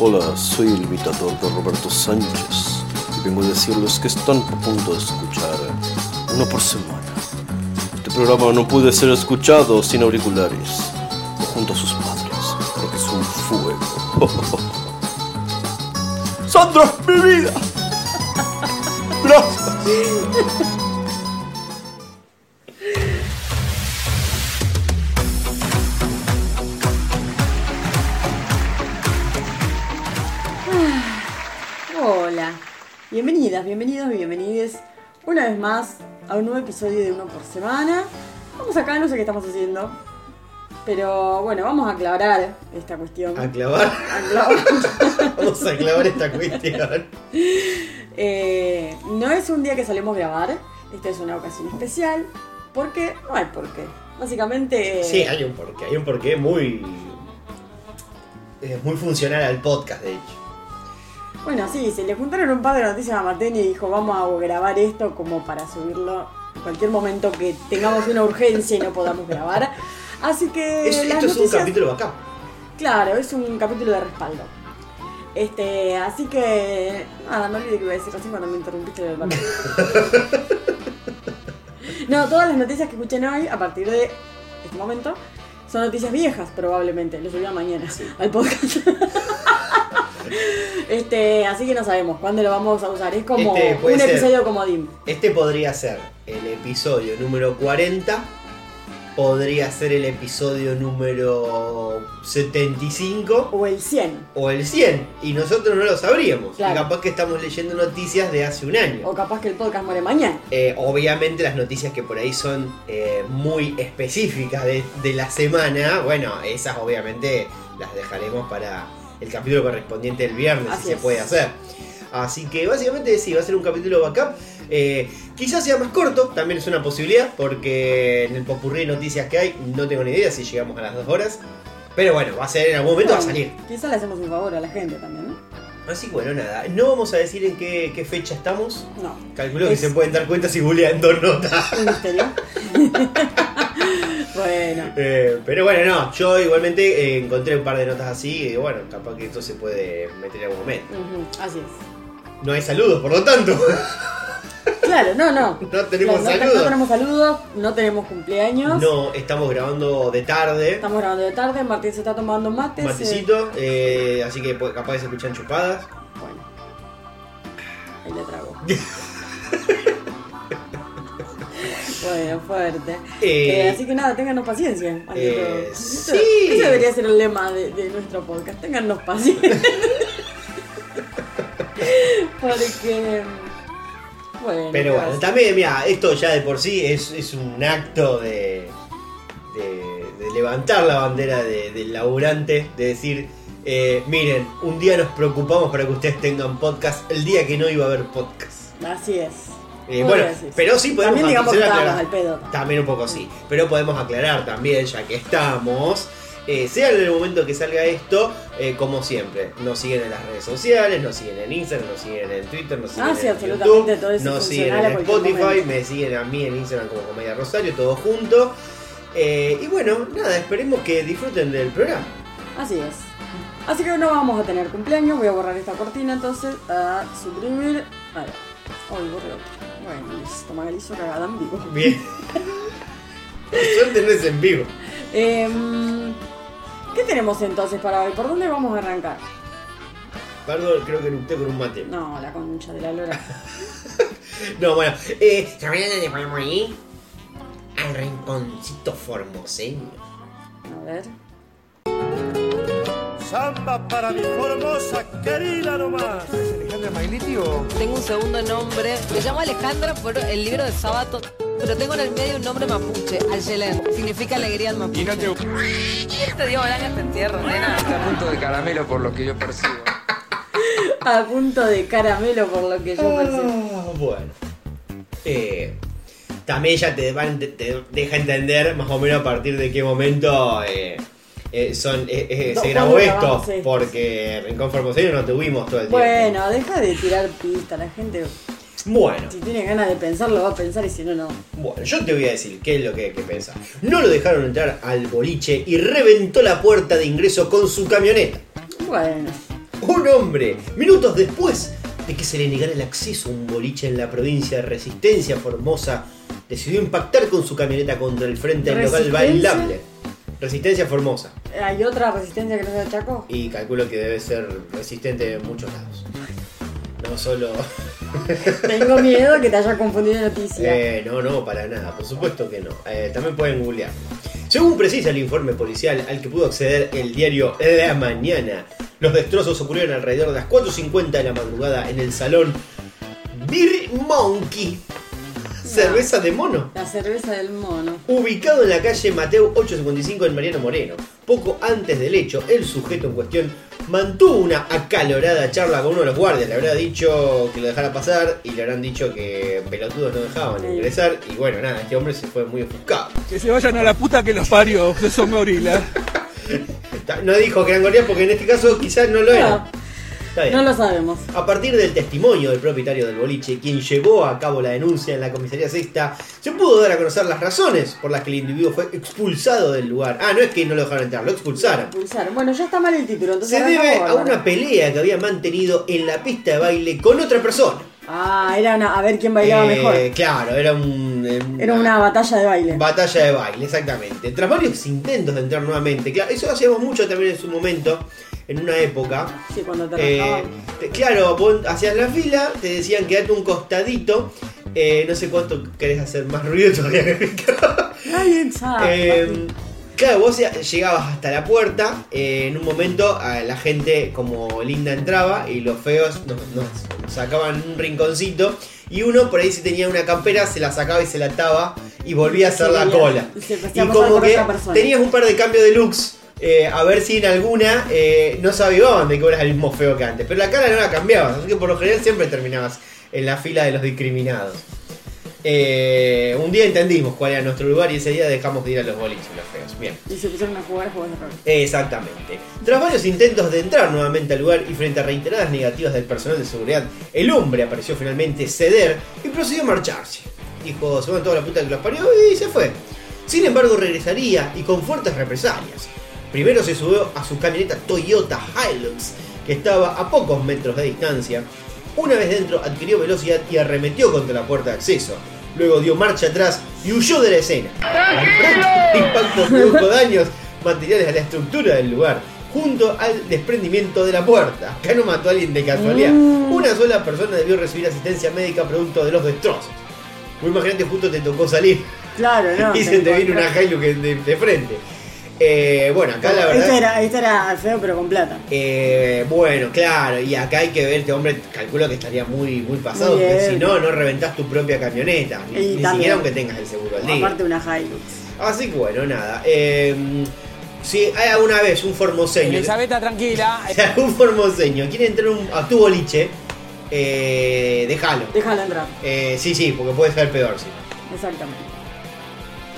Hola, soy el imitador de Roberto Sánchez y vengo a decirles que están a punto de escuchar uno por semana. Este programa no puede ser escuchado sin auriculares o junto a sus padres, porque es un fuego. ¡Sandra, mi vida! ¡Gracias! Bienvenidos y bienvenides una vez más a un nuevo episodio de Uno por Semana. Vamos acá, no sé qué estamos haciendo, pero bueno, vamos a aclarar esta cuestión. ¿A clavar? A clavar. Vamos a clavar esta cuestión. Eh, no es un día que solemos grabar, esta es una ocasión especial, porque no hay por qué. Básicamente... Sí, hay un porqué, hay un porqué muy. eh, muy funcional al podcast, de hecho. Bueno, sí, se le juntaron un par de noticias a Martín y dijo, vamos a grabar esto como para subirlo en cualquier momento que tengamos una urgencia y no podamos grabar. Así que... Es- esto es un capítulo backup. Claro, es un capítulo de respaldo. Este, así que... Nada, no olvidé que iba a decir así cuando me interrumpiste del barco. No, todas las noticias que escuchen hoy, a partir de este momento, son noticias viejas probablemente. Lo subiré mañana al podcast. Este, así que no sabemos cuándo lo vamos a usar. Es como Este un ser. episodio comodín. Este podría ser el episodio número 40. Podría ser el episodio número 75. O el 100. O el 100. Y nosotros no lo sabríamos. Claro. Y capaz que estamos leyendo noticias de hace un año. O capaz que el podcast muere mañana. Eh, obviamente las noticias que por ahí son eh, muy específicas de, de la semana, bueno, esas obviamente las dejaremos para el capítulo correspondiente del viernes, Así si se puede hacer. Así que básicamente sí, va a ser un capítulo backup. Eh, quizás sea más corto, también es una posibilidad, porque en el popurrí de noticias que hay, no tengo ni idea si llegamos a las dos horas. Pero bueno, va a ser en algún momento, va a salir. Quizás le hacemos un favor a la gente también, ¿no? Así que bueno, nada, no vamos a decir en qué, qué fecha estamos. No. Calculo que se pueden dar cuenta si googlean dos notas. Un misterio. bueno. Eh, pero bueno, no, yo igualmente eh, encontré un par de notas así y bueno, capaz que esto se puede meter en algún momento. Así es. No hay saludos, por lo tanto. Claro, no, no. No tenemos Claro, saludos. no tenemos saludos, no tenemos cumpleaños. No, estamos grabando de tarde, Estamos grabando de tarde, Martín se está tomando mate. matecito, eh, así que pues, capaz se escuchan chupadas. Bueno. Ahí le trago. bueno, fuerte. Eh, Eh, así que nada, ténganos paciencia. eh, sí. Ese debería ser el lema de, de nuestro podcast. Téngannos paciencia. Porque. Bueno. Pero ¿qué bueno, también, mira, esto ya de por sí es, es un acto de, de, de levantar la bandera de- del laburante, de decir, eh, miren, un día nos preocupamos para que ustedes tengan podcast, el día que no iba a haber podcast. Así es. Eh, bueno, pero sí podemos También digamos que hacer estábamos aclarar- al pedo. También un poco sí. Pero podemos aclarar también, ya que estamos, eh, sea en el momento que salga esto, eh, como siempre, nos siguen en las redes sociales, nos siguen en Instagram, nos siguen en Twitter, nos siguen Ah, sí, en absolutamente, YouTube, todo eso nos siguen en Spotify, momento. me siguen a mí en Instagram como Comedia Rosario, todo junto. Eh, y bueno, nada, esperemos que disfruten del programa. Así es. Así que no vamos a tener cumpleaños. Voy a borrar esta cortina entonces. A suprimir. Ahí va. Ay, borré otra. Bueno, listo. Magalizo cagada en vivo. Bien. Suerte no es en vivo. Em, ¿Qué tenemos entonces para hoy? ¿Por dónde vamos a arrancar? Pardo creo que erupté con un mate. No, la concha de la lora. No, bueno, eh, ¿saben a dónde podemos ir? Al rinconcito formoseño. A ver. Samba para mi formosa querida nomás. Alejandra Magliti o Tengo un segundo nombre. Me llamo Alejandra por el libro de sábado, pero tengo en el medio un nombre mapuche, Ayelen. Significa alegría en mapuche. y no te te digo, te entierro, nena. a punto de caramelo por lo que yo percibo. A punto de caramelo por lo que yo percibo. Ah, bueno. Eh, también ya te, van- te- te deja entender más o menos a partir de qué momento eh, eh, son, eh, eh, No, se grabó ¿cuándo esto. Porque Rincón Formoseño no tuvimos todo el tiempo. Bueno, deja de tirar pista. La gente, Bueno, si tiene ganas de pensarlo, va a pensar y si no, no. bueno, yo te voy a decir qué es lo que hay que pensar. No lo dejaron entrar al boliche y reventó la puerta de ingreso con su camioneta. Bueno. Un hombre, minutos después de que se le negara el acceso a un boliche en la provincia de Resistencia Formosa, decidió impactar con su camioneta contra el frente del local bailable. Resistencia Formosa. ¿Hay otra resistencia que no sea Chaco? Y calculo que debe ser resistente en muchos lados. No solo. Tengo miedo que te haya confundido de noticia. Eh, no, no, para nada, por supuesto que no. Eh, también pueden googlear. Según precisa el informe policial al que pudo acceder el diario La Mañana, los destrozos ocurrieron alrededor de las 4.50 de la madrugada en el salón Beer Monkey, cerveza de mono, La cerveza del mono. ubicado en la calle Mateo 855 en Mariano Moreno. Poco antes del hecho, el sujeto en cuestión mantuvo una acalorada charla con uno de los guardias. Le habrá dicho que lo dejara pasar y le habrán dicho que pelotudos no dejaban Sí. ingresar. Y bueno, nada, este hombre se fue muy ofuscado. Que se vayan a la puta que los parió, que son gorilas. No dijo que eran gorilas porque en este caso quizás no lo eran. Está bien. No lo sabemos. A partir del testimonio del propietario del boliche, quien llevó a cabo la denuncia en la comisaría sexta, se pudo dar a conocer las razones por las que el individuo fue expulsado del lugar. Ah, no es que no lo dejaron entrar, lo expulsaron. Pulsar. Bueno, ya está mal el título, entonces Se debe a una pelea que había mantenido en la pista de baile con otra persona. Ah, era una, a ver quién bailaba Eh, mejor. Claro, era un. eh, Era una batalla de baile. Batalla de baile, exactamente. Tras varios intentos de entrar nuevamente, claro, eso hacíamos mucho también en su momento, en una época. Sí, cuando te Eh, te- claro, vos hacías la fila, te decían quedate un costadito. eh, no sé cuánto querés hacer más ruido todavía. Nadie sabe. Claro, vos llegabas hasta la puerta. eh, en un momento a la gente como linda entraba y los feos nos, nos sacaban un rinconcito. Y uno por ahí si tenía una campera se la sacaba y se la ataba y volvía a hacer Sí, la cola. Y como que tenías un par de cambios de looks. Eh, a ver si en alguna eh, no se avivaban de que eras el mismo feo que antes. Pero la cara no la cambiabas. Así que por lo general siempre terminabas en la fila de los discriminados. Eh, un día entendimos cuál era nuestro lugar y ese día dejamos de ir a los boliches, los feos. Bien. Y se pusieron a jugar juegos de rol. Exactamente. Tras varios intentos de entrar nuevamente al lugar y frente a reiteradas negativas del personal de seguridad, el hombre apareció finalmente ceder y procedió a marcharse. Dijo, se van toda la puta que los parió y se fue. Sin embargo, regresaría y con fuertes represalias. Primero se subió a su camioneta Toyota Hilux, que estaba a pocos metros de distancia. Una vez dentro, adquirió velocidad y arremetió contra la puerta de acceso. Luego dio marcha atrás y huyó de la escena. El impacto produjo daños materiales a la estructura del lugar, junto al desprendimiento de la puerta. Acá no mató a alguien de casualidad. Mm. Una sola persona debió recibir asistencia médica producto de los destrozos. Muy imagínate, justo te tocó salir Claro, no. y se te viene una Hilux de, de frente. Eh, bueno, acá la verdad. Este era, este era feo, pero con plata. Eh, bueno, claro, y acá hay que ver, este hombre calculo que estaría muy, muy pasado, porque si no, no reventás tu propia camioneta, ni, Y ni también. siquiera aunque tengas el seguro al día. Aparte una Hilux. Así que bueno, nada. Eh, si hay alguna vez un formoseño, Elizabeth, tranquila. si algún formoseño quiere entrar un- a tu boliche, eh, déjalo. Déjalo entrar. Eh, sí, sí, porque puede ser peor, sí. Exactamente.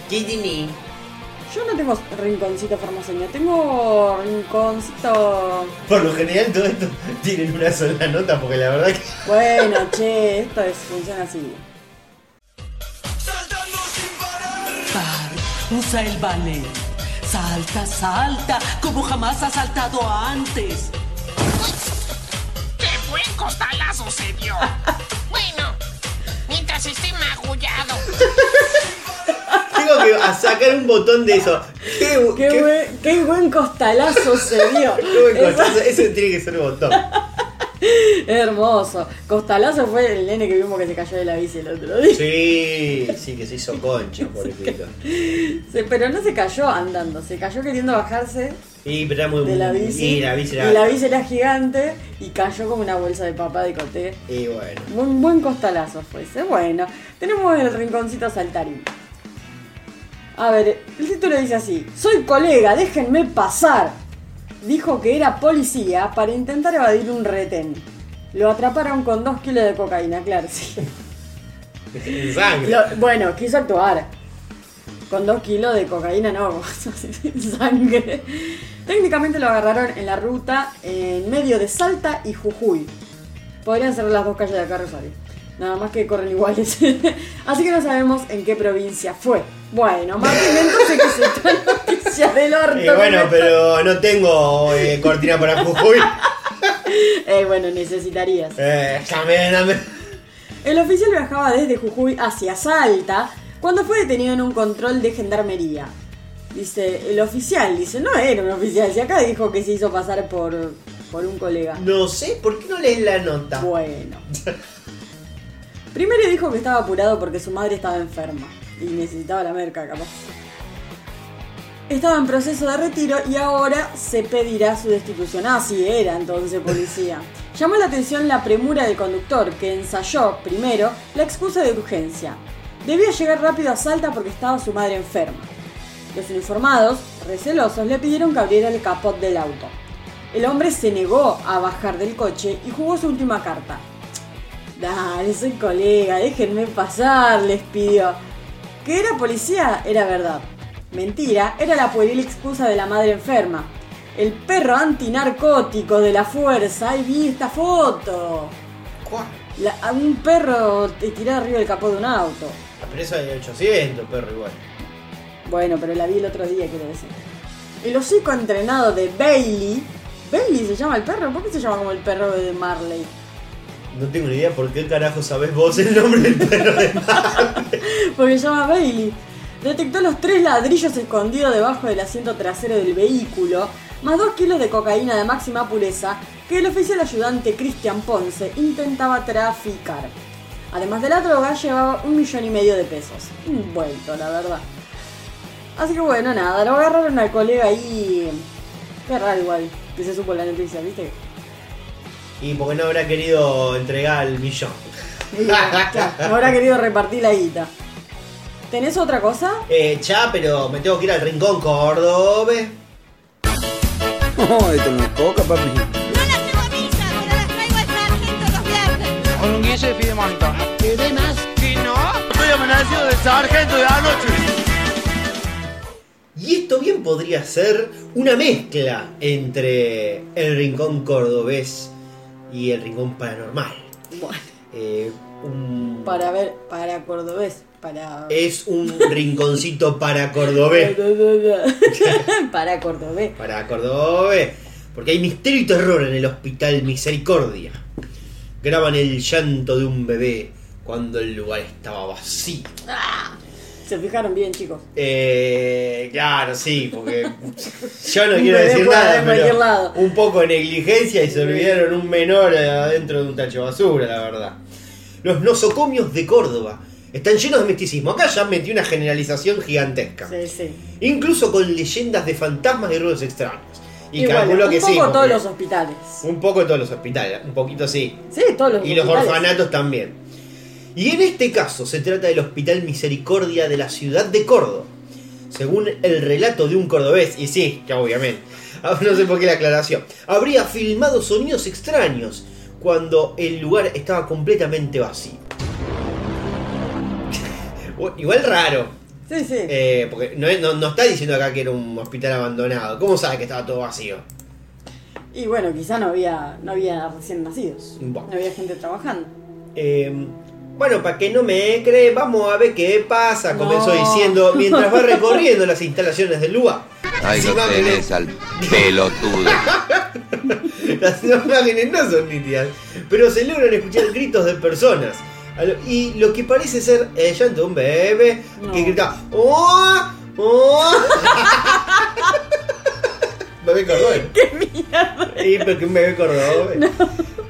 ¿Qué tiene? Yo no tengo rinconcito formoseño, tengo rinconcito. Por lo general todo esto tienen una sola nota, porque la verdad que... Bueno, che, esto es, funciona así. Usa el ballet. Salta, salta, como jamás has saltado antes. ¡Qué buen costalazo se dio! bueno, mientras esté magullado. A sacar un botón de eso. ¿Qué, Qué, qué- buen, qué buen costalazo se dio. qué buen costazo. Ese tiene que ser el botón. hermoso. Costalazo fue el nene que vimos que se cayó de la bici el otro día. Sí, sí, que se hizo concha, pobrecito. Sí, pero no se cayó andando, se cayó queriendo bajarse Y pero era muy de la bici. Y la bici era. y la bici era gigante y cayó como una bolsa de papá de coté. Y bueno. Un buen costalazo fue ese. Bueno, tenemos el rinconcito saltarín. A ver, el título dice así: Soy colega, déjenme pasar. Dijo que era policía para intentar evadir un retén. Lo atraparon con dos kilos de cocaína, claro, sí. Sangre. Lo- bueno, quiso actuar. Con dos kilos de cocaína, no, sangre. Técnicamente lo agarraron en la ruta en medio de Salta y Jujuy. Podrían ser las dos calles de acá, Rosario. Nada más que corren iguales. Así que no sabemos en qué provincia fue. Bueno, Martín, entonces que se está noticia del orto. Y bueno, pero no tengo eh, cortina para Jujuy. Eh, bueno, necesitarías. Eh, también, dame. El oficial viajaba desde Jujuy hacia Salta cuando fue detenido en un control de gendarmería. Dice, el oficial, dice, no era un oficial, si acá dijo que se hizo pasar por, por un colega. No sé, ¿por qué no lees la nota? Bueno. Primero dijo que estaba apurado porque su madre estaba enferma y necesitaba la merca, capaz. Estaba en proceso de retiro y ahora se pedirá su destitución. Ah, sí, era entonces policía. Llamó la atención la premura del conductor, que ensayó, primero, la excusa de urgencia. Debía llegar rápido a Salta porque estaba su madre enferma. Los uniformados, recelosos, le pidieron que abriera el capot del auto. El hombre se negó a bajar del coche y jugó su última carta. Dale, soy colega, déjenme pasar, les pidió. Que era policía era verdad. Mentira, era la pueril excusa de la madre enferma. El perro antinarcótico de la fuerza. ¡Ay, vi esta foto! ¿Cuál? La- un perro te tirado arriba del capó de un auto. La presa de 800, perro, igual. Bueno, pero la vi el otro día, quiero decir. El hocico entrenado de Bailey. ¿Bailey se llama el perro? ¿Por qué se llama como el perro de Marley? No tengo ni idea por qué carajo sabés vos el nombre del perro de Porque se llama Bailey. Detectó los tres ladrillos escondidos debajo del asiento trasero del vehículo, más dos kilos de cocaína de máxima pureza que el oficial ayudante Cristian Ponce intentaba traficar. Además de la droga, llevaba un millón y medio de pesos. Un vuelto, la verdad. Así que bueno, nada, lo agarraron al colega ahí. Qué raro igual, que se supo la noticia, ¿viste? Y porque no habrá querido entregar el millón. Claro, no habrá querido repartir la guita. ¿Tenés otra cosa? Eh, cha, pero me tengo que ir al rincón Córdoba. No, esto no es coca, papi. No las llevo a misa, pero las traigo al sargento los viernes. Con un guille de piedemonta. ¿Qué más? ¿Que no? Estoy amanecido de sargento de anoche. Y esto bien podría ser una mezcla entre el rincón cordobés y el rincón paranormal. Bueno, Eh, un- para ver, para cordobés, para... Es un rinconcito para cordobés. para cordobés. Para cordobés. Porque hay misterio y terror en el Hospital Misericordia. Graban el llanto de un bebé cuando el lugar estaba vacío. Se fijaron bien, chicos. Eh, claro, sí, porque yo no quiero decir nada, pero lado. un poco de negligencia y se olvidaron un menor adentro de un tacho de basura, la verdad. Los nosocomios de Córdoba están llenos de misticismo. Acá ya metí una generalización gigantesca. Sí, sí. Incluso con leyendas de fantasmas y ruidos extraños. Y, Y, bueno, calculo un que poco sí. todos los hospitales. Un poco todos los hospitales, un poquito sí. Sí, todos los Y los orfanatos también. Y en este caso se trata del Hospital Misericordia de la ciudad de Córdoba. Según el relato de un cordobés, y sí, que obviamente, no sé por qué la aclaración, habría filmado sonidos extraños cuando el lugar estaba completamente vacío. Igual raro, Sí, sí. eh, porque no, no- no está diciendo acá que era un hospital abandonado. ¿Cómo sabe que estaba todo vacío? Y bueno, quizá no había, no había recién nacidos. Bueno. No había gente trabajando. Eh, bueno, para que no me cree, vamos a ver qué pasa, No. comenzó diciendo mientras va recorriendo las instalaciones del lugar. Ahí lo tenés al pelotudo. Las imágenes no son nítidas, pero se logran escuchar gritos de personas. Y lo que parece ser el llanto de un bebé No. que grita ¡Oh! ¡Oh! bebé cordobés. ¡Qué mierda! Sí, pero que un bebé cordobés.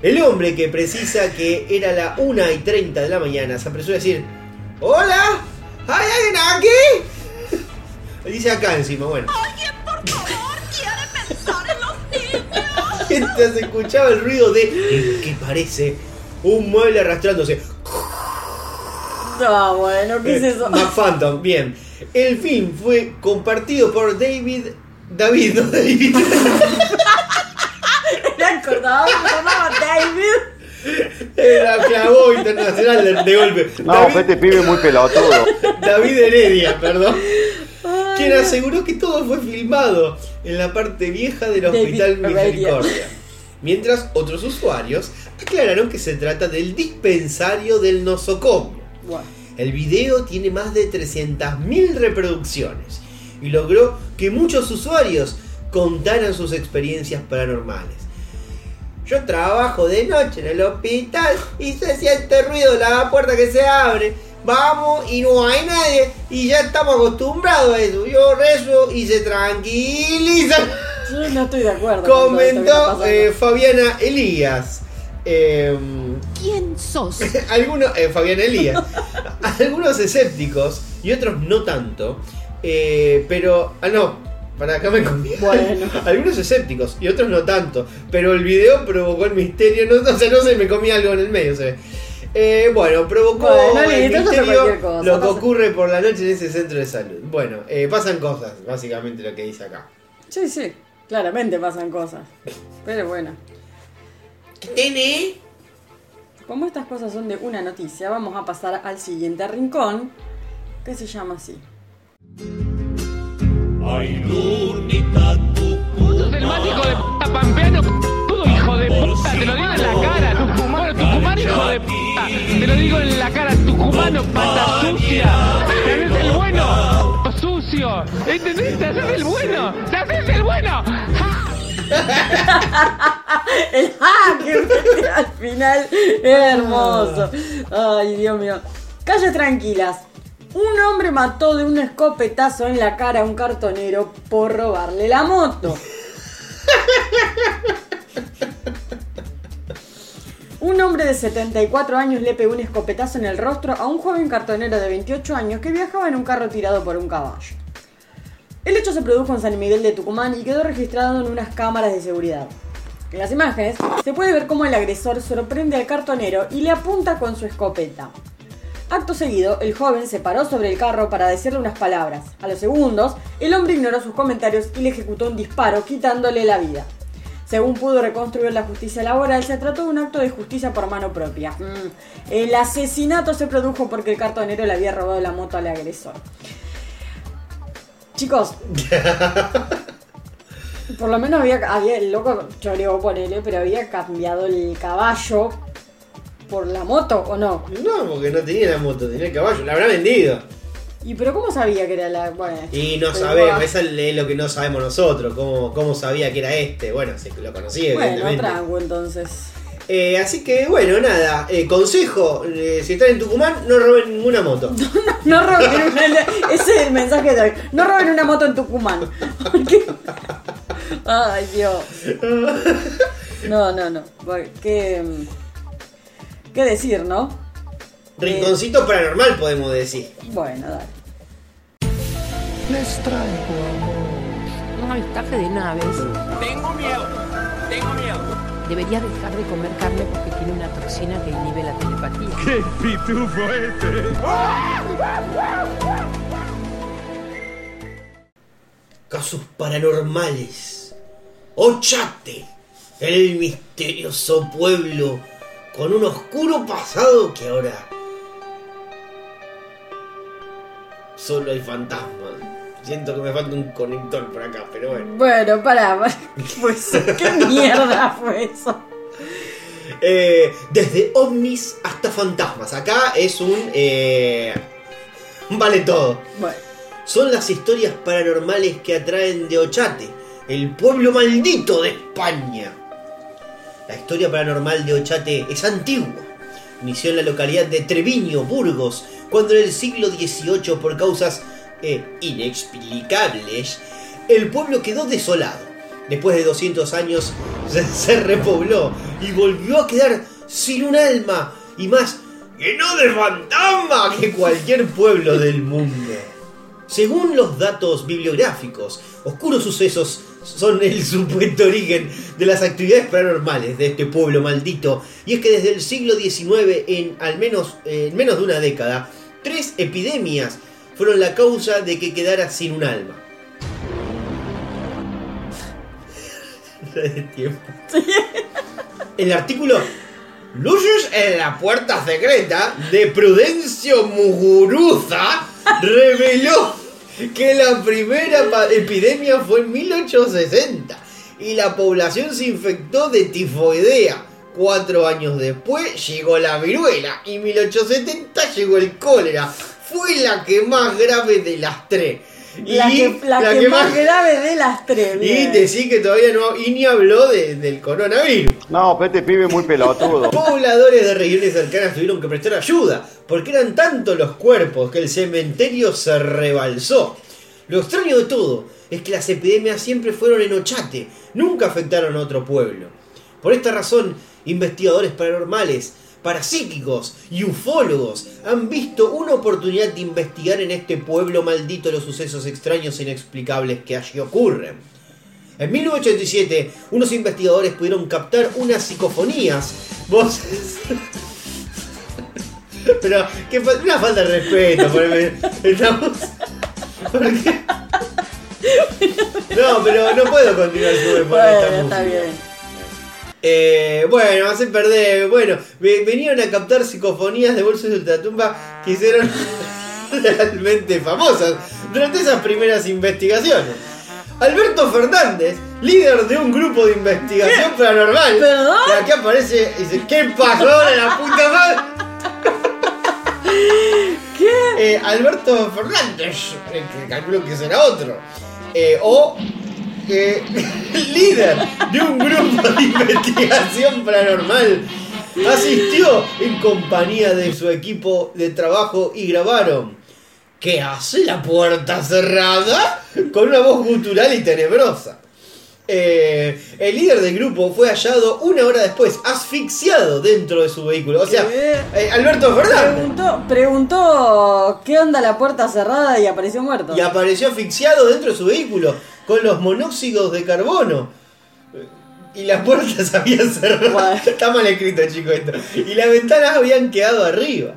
El hombre que precisa que era la 1 y 30 de la mañana se apresuró a decir ¡Hola! ¿Hay alguien aquí? Dice acá encima, bueno. Alguien, por favor, quiere pensar en los niños. Mientras escuchaba el ruido de que parece un mueble arrastrándose. Ah, bueno, ¿qué es eso? McPhantom, bien. El film fue compartido por David. David, no David. Se llamaba David. Era clavó internacional de, de golpe. No, David, fue este pibe muy pelotudo. David Heredia, perdón. Quien aseguró que todo fue filmado en la parte vieja del David Hospital. Misericordia. Mientras otros usuarios aclararon que se trata del dispensario del nosocomio. El video tiene más de 300.000 reproducciones y logró que muchos usuarios contaran sus experiencias paranormales. Yo trabajo de noche en el hospital y se siente ruido en la puerta que se abre. Vamos y no hay nadie y ya estamos acostumbrados a eso. Yo rezo y se tranquiliza. Yo no estoy de acuerdo. Comentó eh, Fabiana Elías. Em, ¿Quién sos? algunos, eh, Fabián Elías, algunos escépticos y otros no tanto, eh, pero, ah no, para acá me comí. Bueno. algunos escépticos y otros no tanto, pero el video provocó el misterio, no, o sea, no sé, me comí algo en el medio, se ve. Eh, bueno, provocó Bueno, el misterio cosa, lo que pasa- ocurre por la noche en ese centro de salud. Bueno, eh, pasan cosas, básicamente lo que dice acá. Sí, sí. Claramente pasan cosas. Pero bueno. ¿Qué tiene? Como estas cosas son de una noticia, vamos a pasar al siguiente rincón, que se llama así. Sos el más hijo de puta pampeano, todo hijo de puta, te lo digo en la cara, tucumano, tucumano hijo de puta, te lo digo en la cara, tucumano, pata sucia, te haces el bueno, sucio, ¿entendés? Te haces el bueno, te haces el bueno, al final. Hermoso. Ay, Dios mío. Calles tranquilas. Un hombre mató de un escopetazo en la cara a un cartonero por robarle la moto. Un hombre de 74 años le pegó un escopetazo en el rostro a un joven cartonero de 28 años que viajaba en un carro tirado por un caballo. El hecho se produjo en San Miguel de Tucumán y quedó registrado en unas cámaras de seguridad. En las imágenes se puede ver cómo el agresor sorprende al cartonero y le apunta con su escopeta. Acto seguido, el joven se paró sobre el carro para decirle unas palabras. A los segundos, el hombre ignoró sus comentarios y le ejecutó un disparo, quitándole la vida. Según pudo reconstruir la justicia laboral, se trató de un acto de justicia por mano propia. Mm. El asesinato se produjo porque el cartonero le había robado la moto al agresor. Chicos, por lo menos había, había el loco choreó, ponele, pero había cambiado el caballo por la moto, ¿o no? No, porque no tenía la moto, tenía el caballo, la habrá vendido. ¿Y pero cómo sabía que era la...? Bueno, Y no sabemos, eso es lo que no sabemos nosotros, cómo, cómo sabía que era este. Bueno, se lo conocía, Bueno, evidentemente. entonces. Eh, así que bueno, nada, eh, consejo, eh, si están en Tucumán, no roben ninguna moto. No roben una... Ese es el mensaje de hoy. No roben una moto en Tucumán. Porque- Ay, Dios. No, no, no. Bueno, ¿Qué, decir, no? Rinconcito paranormal podemos decir. Bueno, dale. Les traigo un avistaje de naves. Tengo miedo, tengo miedo. Debería dejar de comer carne porque tiene una toxina que inhibe la telepatía. ¡Qué pitufo este! Casos paranormales. Ochate, el misterioso pueblo con un oscuro pasado que ahora solo hay fantasmas. Siento que me falta un conector por acá, pero bueno. Bueno, pará. pará. Pues, ¿qué mierda fue eso? Eh, desde ovnis hasta fantasmas. Acá es un... eh, vale todo. Bueno. Son las historias paranormales que atraen de Ochate, el pueblo maldito de España. La historia paranormal de Ochate es antigua. Inició en la localidad de Treviño, Burgos, cuando en el siglo XVIII, por causas eh, inexplicables, el pueblo quedó desolado. Después de 200 años se, repobló y volvió a quedar sin un alma y más lleno de fantasma que cualquier pueblo del mundo. Según los datos bibliográficos, oscuros sucesos son el supuesto origen de las actividades paranormales de este pueblo maldito. Y es que desde el siglo XIX, en al menos, eh, en menos de una década, tres epidemias fueron la causa de que quedara sin un alma. de tiempo. El artículo Luces en la puerta secreta de Prudencio Muguruza reveló que la primera epidemia fue en 1860 y la población se infectó de tifoidea. Cuatro años después llegó la viruela y en 1870 llegó el cólera. Fue la que más grave de las tres. La, Y que, la la que que más más- grave de las tres. Y decir que todavía no, y ni habló de- del coronavirus. No, pero este pibe muy pelotudo. Pobladores de regiones cercanas tuvieron que prestar ayuda, porque eran tantos los cuerpos que el cementerio se rebalsó. Lo extraño de todo es que las epidemias siempre fueron en Ochate, nunca afectaron a otro pueblo. Por esta razón, investigadores paranormales, parapsíquicos y ufólogos han visto una oportunidad de investigar en este pueblo maldito los sucesos extraños e inexplicables que allí ocurren. En 1987, unos investigadores pudieron captar unas psicofonías, voces. Pero, que una falta de respeto, porque estamos. porque- No, pero no puedo continuar sobre por esta Bueno, está música. bien. Eh, bueno, hace perder. Bueno, ve- venían a captar psicofonías de bolsos de ultratumba que hicieron realmente famosas durante esas primeras investigaciones. Alberto Fernández, líder de un grupo de investigación paranormal. ¿Perdón? Aquí aparece y dice: ¿Qué pasó la puta madre? ¿Qué? Eh, Alberto Fernández, que calculo que será otro. Eh, o eh, líder de un grupo de investigación paranormal. Asistió en compañía de su equipo de trabajo y grabaron. ¿Qué hace la puerta cerrada? Con una voz gutural y tenebrosa. Eh, el líder del grupo fue hallado una hora después, asfixiado dentro de su vehículo. O sea, eh, Alberto Fernández. Preguntó, preguntó qué onda la puerta cerrada y apareció muerto. y apareció asfixiado dentro de su vehículo con los monóxidos de carbono. Y las puertas habían cerrado. Bueno. Está mal escrito, chico, esto. Y las ventanas habían quedado arriba.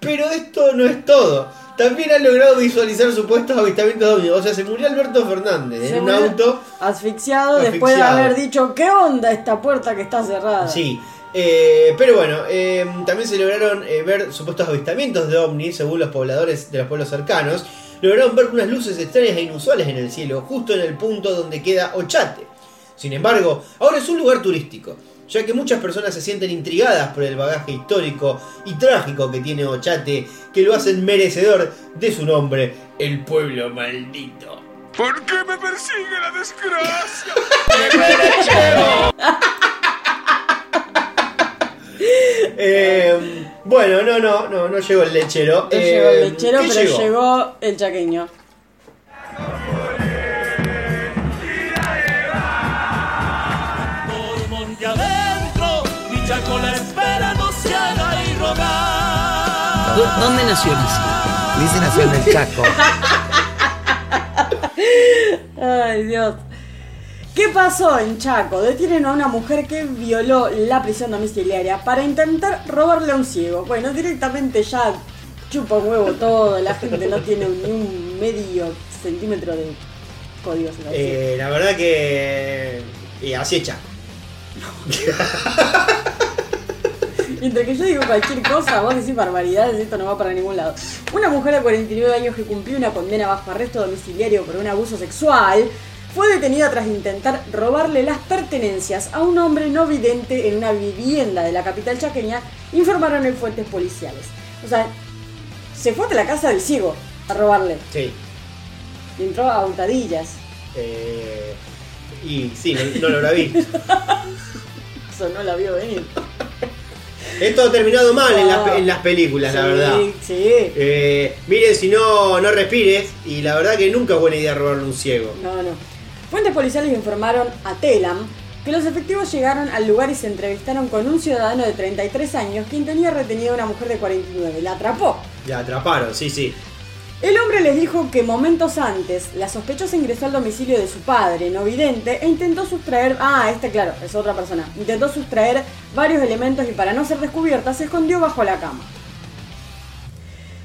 Pero esto no es todo. También han logrado visualizar supuestos avistamientos de ovnis. O sea, se murió Alberto Fernández en un auto. Asfixiado, después de haber dicho qué onda esta puerta que está cerrada. Sí. Eh, pero bueno, eh, también se lograron eh, ver supuestos avistamientos de ovnis, según los pobladores de los pueblos cercanos. Lograron ver unas luces extrañas e inusuales en el cielo, justo en el punto donde queda Ochate. Sin embargo, ahora es un lugar turístico, ya que muchas personas se sienten intrigadas por el bagaje histórico y trágico que tiene Ochate, que lo hacen merecedor de su nombre, el pueblo maldito. ¿Por qué me persigue la desgracia? Eh, bueno, no, no, no, no llegó el lechero. No Eh, llegó el lechero, ¿qué pero llegó? el chaqueño. La espera, no se haga y rogar. ¿Dó- ¿Dónde nació Lizzie? Lizzie nació en el Chaco. Ay, Dios. ¿Qué pasó en Chaco? Detienen a una mujer que violó la prisión domiciliaria para intentar robarle a un ciego. Bueno, directamente ya chupa un huevo todo, la gente no tiene ni un medio centímetro de código. Eh, la verdad que. Y así es Chaco. Entre que yo digo cualquier cosa, vos decís barbaridades, esto no va para ningún lado. Una mujer de 49 años que cumplió una condena bajo arresto domiciliario por un abuso sexual fue detenida tras intentar robarle las pertenencias a un hombre no vidente en una vivienda de la capital chaqueña, informaron en fuentes policiales. O sea, se fue hasta la casa del ciego a robarle Sí. y entró a hurtadillas. Eh, y sí, no, no lo habrá visto. Eso no la vio venir. Esto ha terminado mal en, las, Ah. en las películas, la verdad. Sí, Eh, miren, si no, no respires. Y la verdad que nunca es buena idea robarle un ciego. No, no. Fuentes policiales informaron a Telam que los efectivos llegaron al lugar y se entrevistaron con un ciudadano de 33 años quien tenía retenida a una mujer de 49. La atrapó. La atraparon, sí, sí. El hombre les dijo que momentos antes la sospechosa ingresó al domicilio de su padre, no vidente, e intentó sustraer. Ah, este, claro, es otra persona. Intentó sustraer varios elementos y para no ser descubierta se escondió bajo la cama.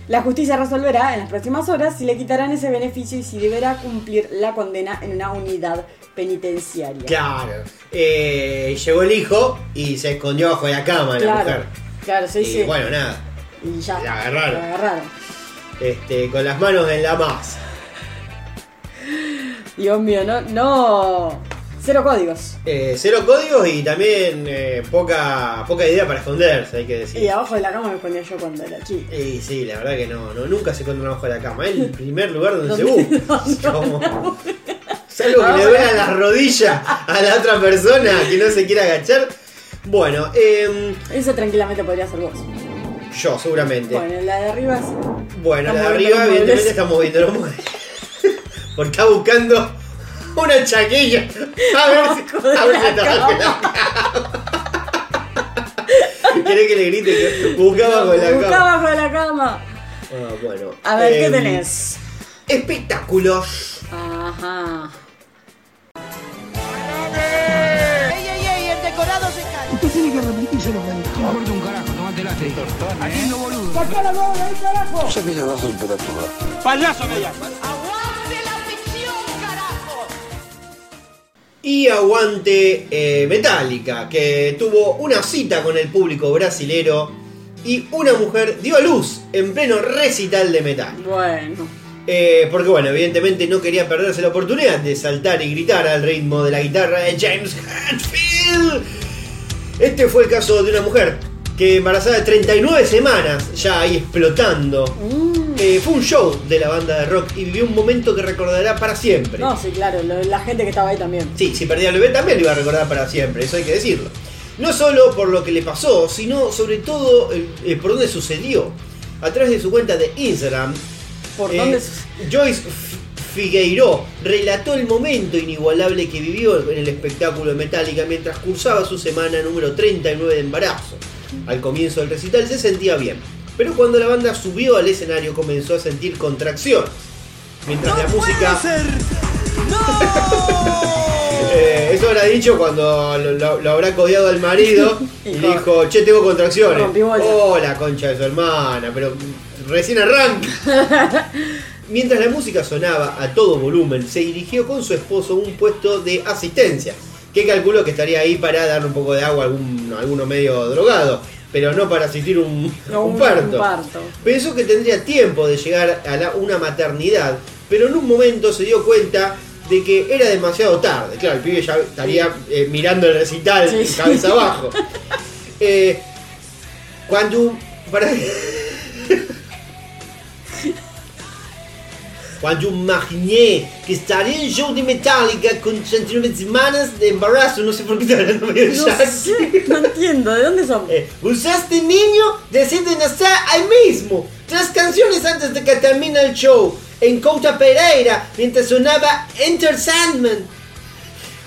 La justicia resolverá en las próximas horas si le quitarán ese beneficio y si deberá cumplir la condena en una unidad penitenciaria. Claro. Eh, llegó el hijo y se escondió bajo la cama la Claro, mujer. claro, sí, y sí. bueno, nada. y ya. la agarraron. La agarraron. Este, con las manos en la masa. Dios mío, no, no. Cero códigos. Eh, cero códigos y también eh, poca, poca idea para esconderse, hay que decir. Y abajo de la cama me escondía yo cuando era chica. Y sí, la verdad que no, no nunca se encuentra abajo de la cama. Es el primer lugar donde se ¿Dónde- busca. Como- Salvo que le duelan las rodillas a la otra persona que no se quiera agachar. Bueno, em, Eso tranquilamente podría ser vos. Yo seguramente. Bueno, la de arriba es. Bueno, la de arriba, evidentemente, muebles. estamos viendo los muebles. Porque está buscando una chaquilla. A ver si, a ver si está bajo la cama. ¿Querés que le grite que busca bajo la cama? abajo de la cama. Ah, bueno. A ver, ¿qué Em, tenés? Espectáculos. Ajá. La Haciendo boludo. ¡Sacá la mano de ahí, carajo! Sé temperatura. Payaso me llama. ¡Aguante la ficción, carajo! Y aguante eh, Metallica, que tuvo una cita con el público brasilero y una mujer dio a luz en pleno recital de metal. Bueno. Eh, porque bueno, evidentemente no quería perderse la oportunidad de saltar y gritar al ritmo de la guitarra de James Hetfield. Este fue el caso de una mujer que embarazada de 39 semanas, ya ahí explotando, eh, fue un show de la banda de rock y vivió un momento que recordará para siempre. No, sí, claro, lo- la gente que estaba ahí también. Sí, si perdía el bebé también lo iba a recordar para siempre, eso hay que decirlo. No solo por lo que le pasó, sino sobre todo eh, por dónde sucedió. A través de su cuenta de Instagram, ¿Por eh, dónde? Joyce Figueiró relató el momento inigualable que vivió en el espectáculo de Metallica mientras cursaba su semana número 39 de embarazo. Al comienzo del recital se sentía bien, pero cuando la banda subió al escenario comenzó a sentir contracciones. Mientras la música... Eh, eso habrá dicho cuando lo, lo- lo habrá codiado al marido y le dijo, che, tengo contracciones. Oh, la concha de su hermana, pero recién arranca. Mientras la música sonaba a todo volumen, se dirigió con su esposo a un puesto de asistencia, que calculó que estaría ahí para darle un poco de agua a algún, a alguno medio drogado, pero no para asistir un, No, un un- parto. parto. Pensó que tendría tiempo de llegar a la- una maternidad, pero en un momento se dio cuenta de que era demasiado tarde. Claro, el pibe ya estaría eh, mirando el recital Sí, sí. cabeza abajo. Eh, cuando. Para... Cuando imaginé que estaría en show de Metallica con 39 semanas de embarazo, no sé por qué estoy hablando medio No sé, no entiendo, ¿de dónde son? Eh, usaste niño decide nacer ahí mismo. Tres canciones antes de que termine el show. En Couta Pereira, mientras sonaba Enter Sandman.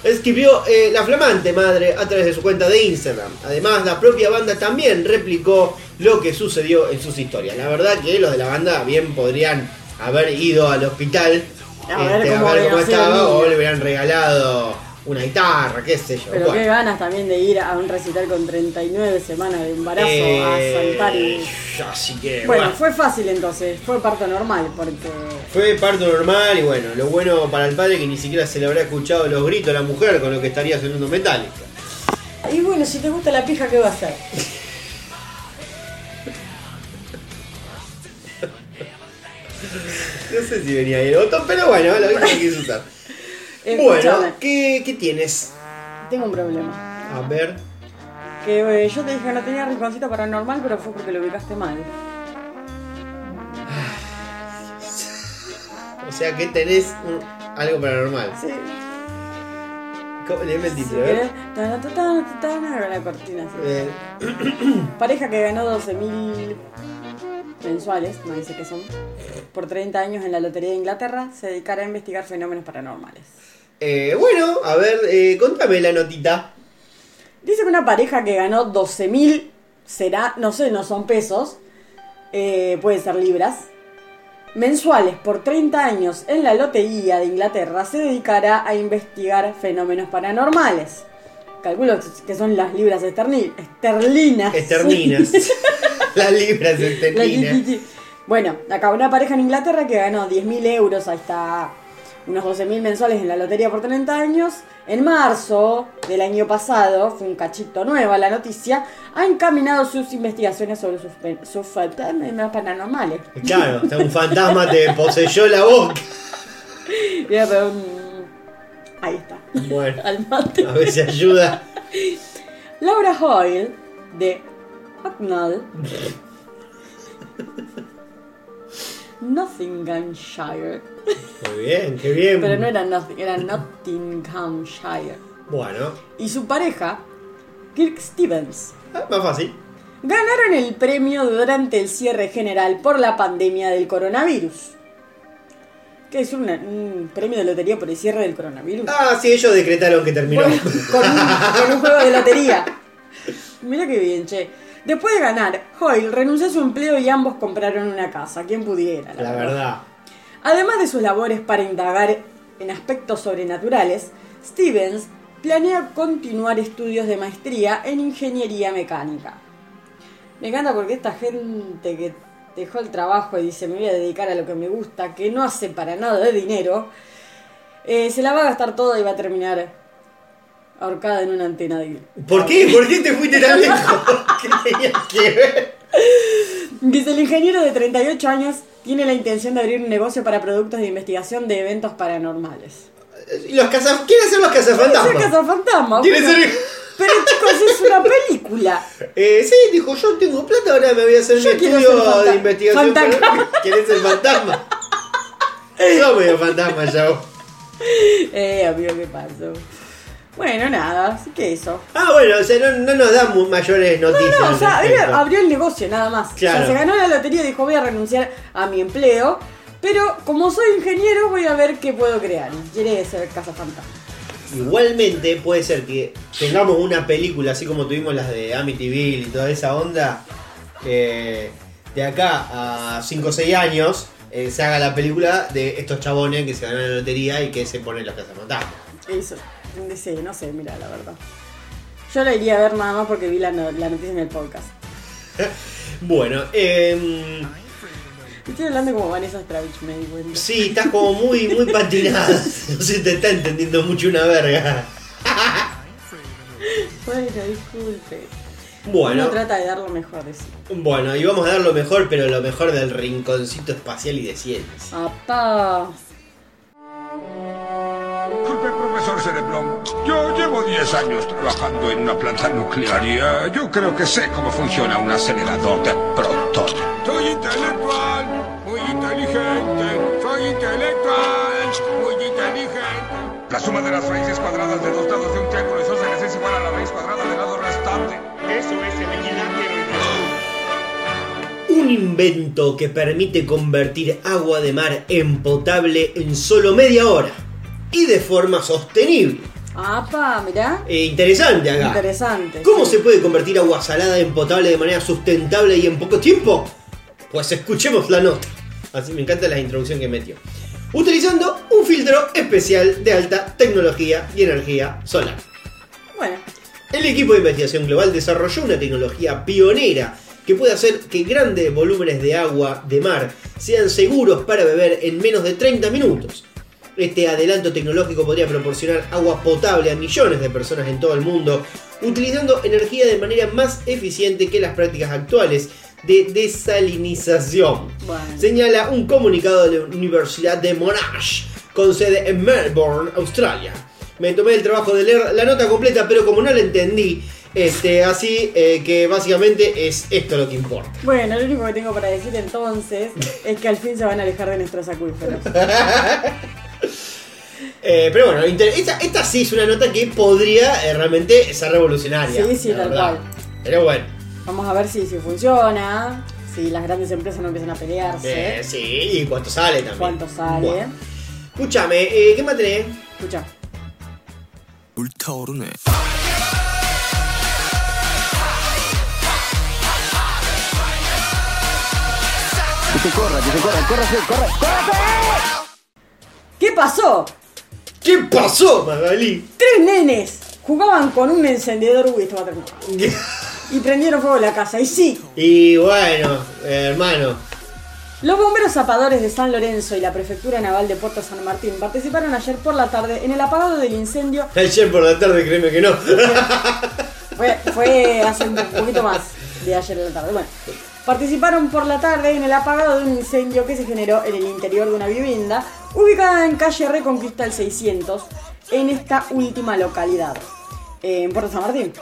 Escribió eh, la flamante madre a través de su cuenta de Instagram. Además, la propia banda también replicó lo que sucedió en sus historias. La verdad que los de la banda bien podrían haber ido al hospital A ver este, cómo a ver cómo estaba o le hubieran regalado una guitarra, qué sé yo. Pero Bueno. qué ganas también de ir a un recital con 39 semanas de embarazo Eh, a saltar y... Así que Bueno, bueno, fue fácil entonces, fue parto normal, porque... fue parto normal y bueno, lo bueno para el padre que ni siquiera se le habrá escuchado los gritos a la mujer con lo que estaría sonando Metallica. Y bueno, si te gusta la pija, ¿qué va a hacer? No sé si venía ahí el botón, pero bueno, lo que quiso usar. Bueno, ¿qué, qué tienes? tengo un problema. A ver. Que eh, yo te dije que no tenía rinconcito paranormal, pero fue porque lo ubicaste mal. O sea que tenés un- algo paranormal. Sí. ¿Cómo- Leeme el Si título, a ver. querés, ta, ta, ta, ta, ta, ta, la cortina así. Eh, Pareja que ganó 12.000 mensuales, no dice qué son, por 30 años en la Lotería de Inglaterra, se dedicará a investigar fenómenos paranormales. eh, bueno, a ver, eh, contame la notita. Dice que una pareja que ganó 12.000 será, no sé, no son pesos, eh, puede ser libras, mensuales por 30 años en la Lotería de Inglaterra, se dedicará a investigar fenómenos paranormales. Calculo que son las libras esterni- esterlinas. Esterninas. Las libras esterlinas. li- li- li- Bueno, acá una pareja en Inglaterra que ganó 10.000 euros, ahí está, unos 12.000 mensuales en la lotería por 30 años. En marzo del año pasado, fue un cachito nueva la noticia, ha encaminado sus investigaciones sobre sus, sus fenómenos paranormales. Claro, un fantasma te poseyó la boca. Mira, pero, Ahí está. Bueno, Al mate. a ver si ayuda. Laura Hoyle, de Hucknall, Nottinghamshire. Muy bien, qué bien. Pero no era, Nothing, era Nottinghamshire. Bueno, Y su pareja, Kirk Stevens, ah, más fácil. ganaron el premio durante el cierre general por la pandemia del coronavirus. Que es una- un premio de lotería por el cierre del coronavirus. Ah, sí, ellos decretaron que terminó. Bueno, con, un, con un juego de lotería. Mira qué bien, che. Después de ganar, Hoyle renunció a su empleo y ambos compraron una casa. Quien pudiera, la, La verdad. Además de sus labores para indagar en aspectos sobrenaturales, Stevens planea continuar estudios de maestría en ingeniería mecánica. Me encanta porque esta gente que dejó el trabajo y dice me voy a dedicar a lo que me gusta, que no hace para nada de dinero, eh, se la va a gastar toda y va a terminar ahorcada en una antena de... ¿Por qué? ¿Por qué te fuiste tan lejos? ¿Qué tenías que ver? Dice, el ingeniero de 38 años tiene la intención de abrir un negocio para productos de investigación de eventos paranormales. Y Los caza... ¿Quieren ser los Quiere ser cazafantasmas? cazafantasma. ¿Quiere bueno. ser- Pero chicos, es una película. Eh, sí, dijo, yo tengo plata, ahora me voy a hacer quiero estudio de investigación. fantasma. ¿Quieres ser fantasma? Yo medio fantasma ya vos. Eh, amigo, ¿qué pasó? Bueno, nada, así que eso. Ah, bueno, o sea, no, no nos dan mayores No, noticias. no, o sea, él abrió el negocio nada más. O Claro. sea, se ganó la lotería y dijo, voy a renunciar a mi empleo. Pero como soy ingeniero, voy a ver qué puedo crear. Y quiere ser cazafantasma. Igualmente puede ser que tengamos una película así como tuvimos las de Amityville y toda esa onda. eh, de acá a 5 o 6 años eh, se haga la película de estos chabones que se ganan la lotería y que se ponen los cazafantasmas. Eso, sí, no sé, mira, la verdad. Yo la iría a ver nada más porque vi la, no- la noticia en el podcast. Bueno, eh, Estoy hablando como Vanessa Stravich, me di cuenta. sí, estás como muy, muy patinada. No se te está entendiendo mucho una verga. Bueno, disculpe. Bueno. Uno trata de dar lo mejor de sí. Bueno, y vamos a dar lo mejor, pero lo mejor del rinconcito espacial y de ciencia. Apá. Disculpe, profesor Cereblón. Yo llevo 10 años trabajando en una planta nuclear y eh, yo creo que sé cómo funciona un acelerador de protones. Soy intelectual, muy inteligente. Soy intelectual, muy inteligente. La suma de las raíces cuadradas de dos lados de un triángulo es igual a la raíz cuadrada del lado restante. Eso es el. Un invento que permite convertir agua de mar en potable en solo media hora y de forma sostenible. Apá, mirá. Eh, interesante acá. Interesante. ¿Cómo sí. se puede convertir agua salada en potable de manera sustentable y en poco tiempo? Pues escuchemos la nota. Así me encanta la introducción que metió. Utilizando un filtro especial de alta tecnología y energía solar. Bueno, El equipo de investigación global desarrolló una tecnología pionera que puede hacer que grandes volúmenes de agua de mar sean seguros para beber en menos de 30 minutos. Este adelanto tecnológico podría proporcionar agua potable a millones de personas en todo el mundo, utilizando energía de manera más eficiente que las prácticas actuales de desalinización. bueno. Señala un comunicado de la Universidad de Monash, con sede en Melbourne, Australia. Me tomé el trabajo de leer la nota completa, pero como no la entendí, este, así eh, que básicamente es esto lo que importa. Bueno, lo único que tengo para decir entonces es que al fin se van a alejar de nuestros acuíferos. Eh, pero bueno, esta, sí es una nota que podría eh, realmente ser revolucionaria. Sí, sí, tal cual. Pero bueno. Vamos a ver si, si funciona, si las grandes empresas no empiezan a pelearse. Eh, sí, y cuánto sale también. Cuánto sale. Escúchame, eh, ¿qué más tenés? Escucha. Que se corra, que se corra, corra, corra, corra. corra. ¿Qué pasó? ¿Qué pasó, Magali? Tres nenes jugaban con un encendedor. Uy, esto va a terminar. Y prendieron fuego la casa. Y sí, Y bueno, hermano. Los bomberos zapadores de San Lorenzo y la Prefectura Naval de Puerto San Martín participaron ayer por la tarde en el apagado del incendio. Ayer por la tarde, créeme que no. Fue, fue hace un poquito más de ayer en la tarde. Bueno, participaron por la tarde en el apagado de un incendio que se generó en el interior de una vivienda ubicada en calle Reconquista el 600 en esta última localidad. En Puerto San Martín,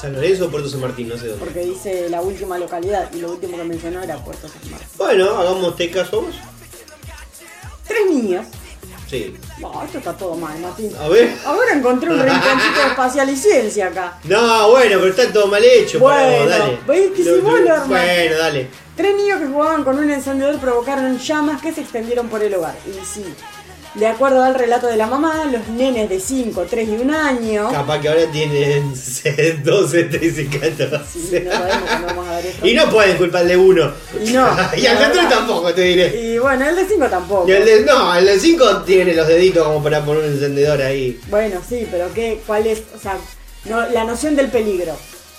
San Lorenzo o Puerto San Martín, no sé dónde. porque dice la última localidad y lo último que mencionó era Puerto San Martín. Bueno, hagamos caso vos. Tres niños. Sí. No, esto está todo mal, Martín. A ver. Ahora encontré un rinconcito de espacial y ciencia acá. No, bueno, pero está todo mal hecho. Bueno, dale. ¿veis que si vos lo? Bueno, dale. Tres niños que jugaban con un encendedor provocaron llamas que se extendieron por el hogar. Y sí, de acuerdo al relato de la mamá, los nenes de 5, 3 y 1 año. Capaz que ahora tienen 12, 13, 14. Sí, no sabemos cuándo vamos a ver esto. Y no pueden culparle uno. Y no. y al otro tampoco, te diré. Y bueno, el de 5 tampoco. Y el de, no, el de 5 tiene los deditos como para poner un encendedor ahí. Bueno, sí, pero ¿qué, ¿cuál es? O sea, no, la noción del peligro.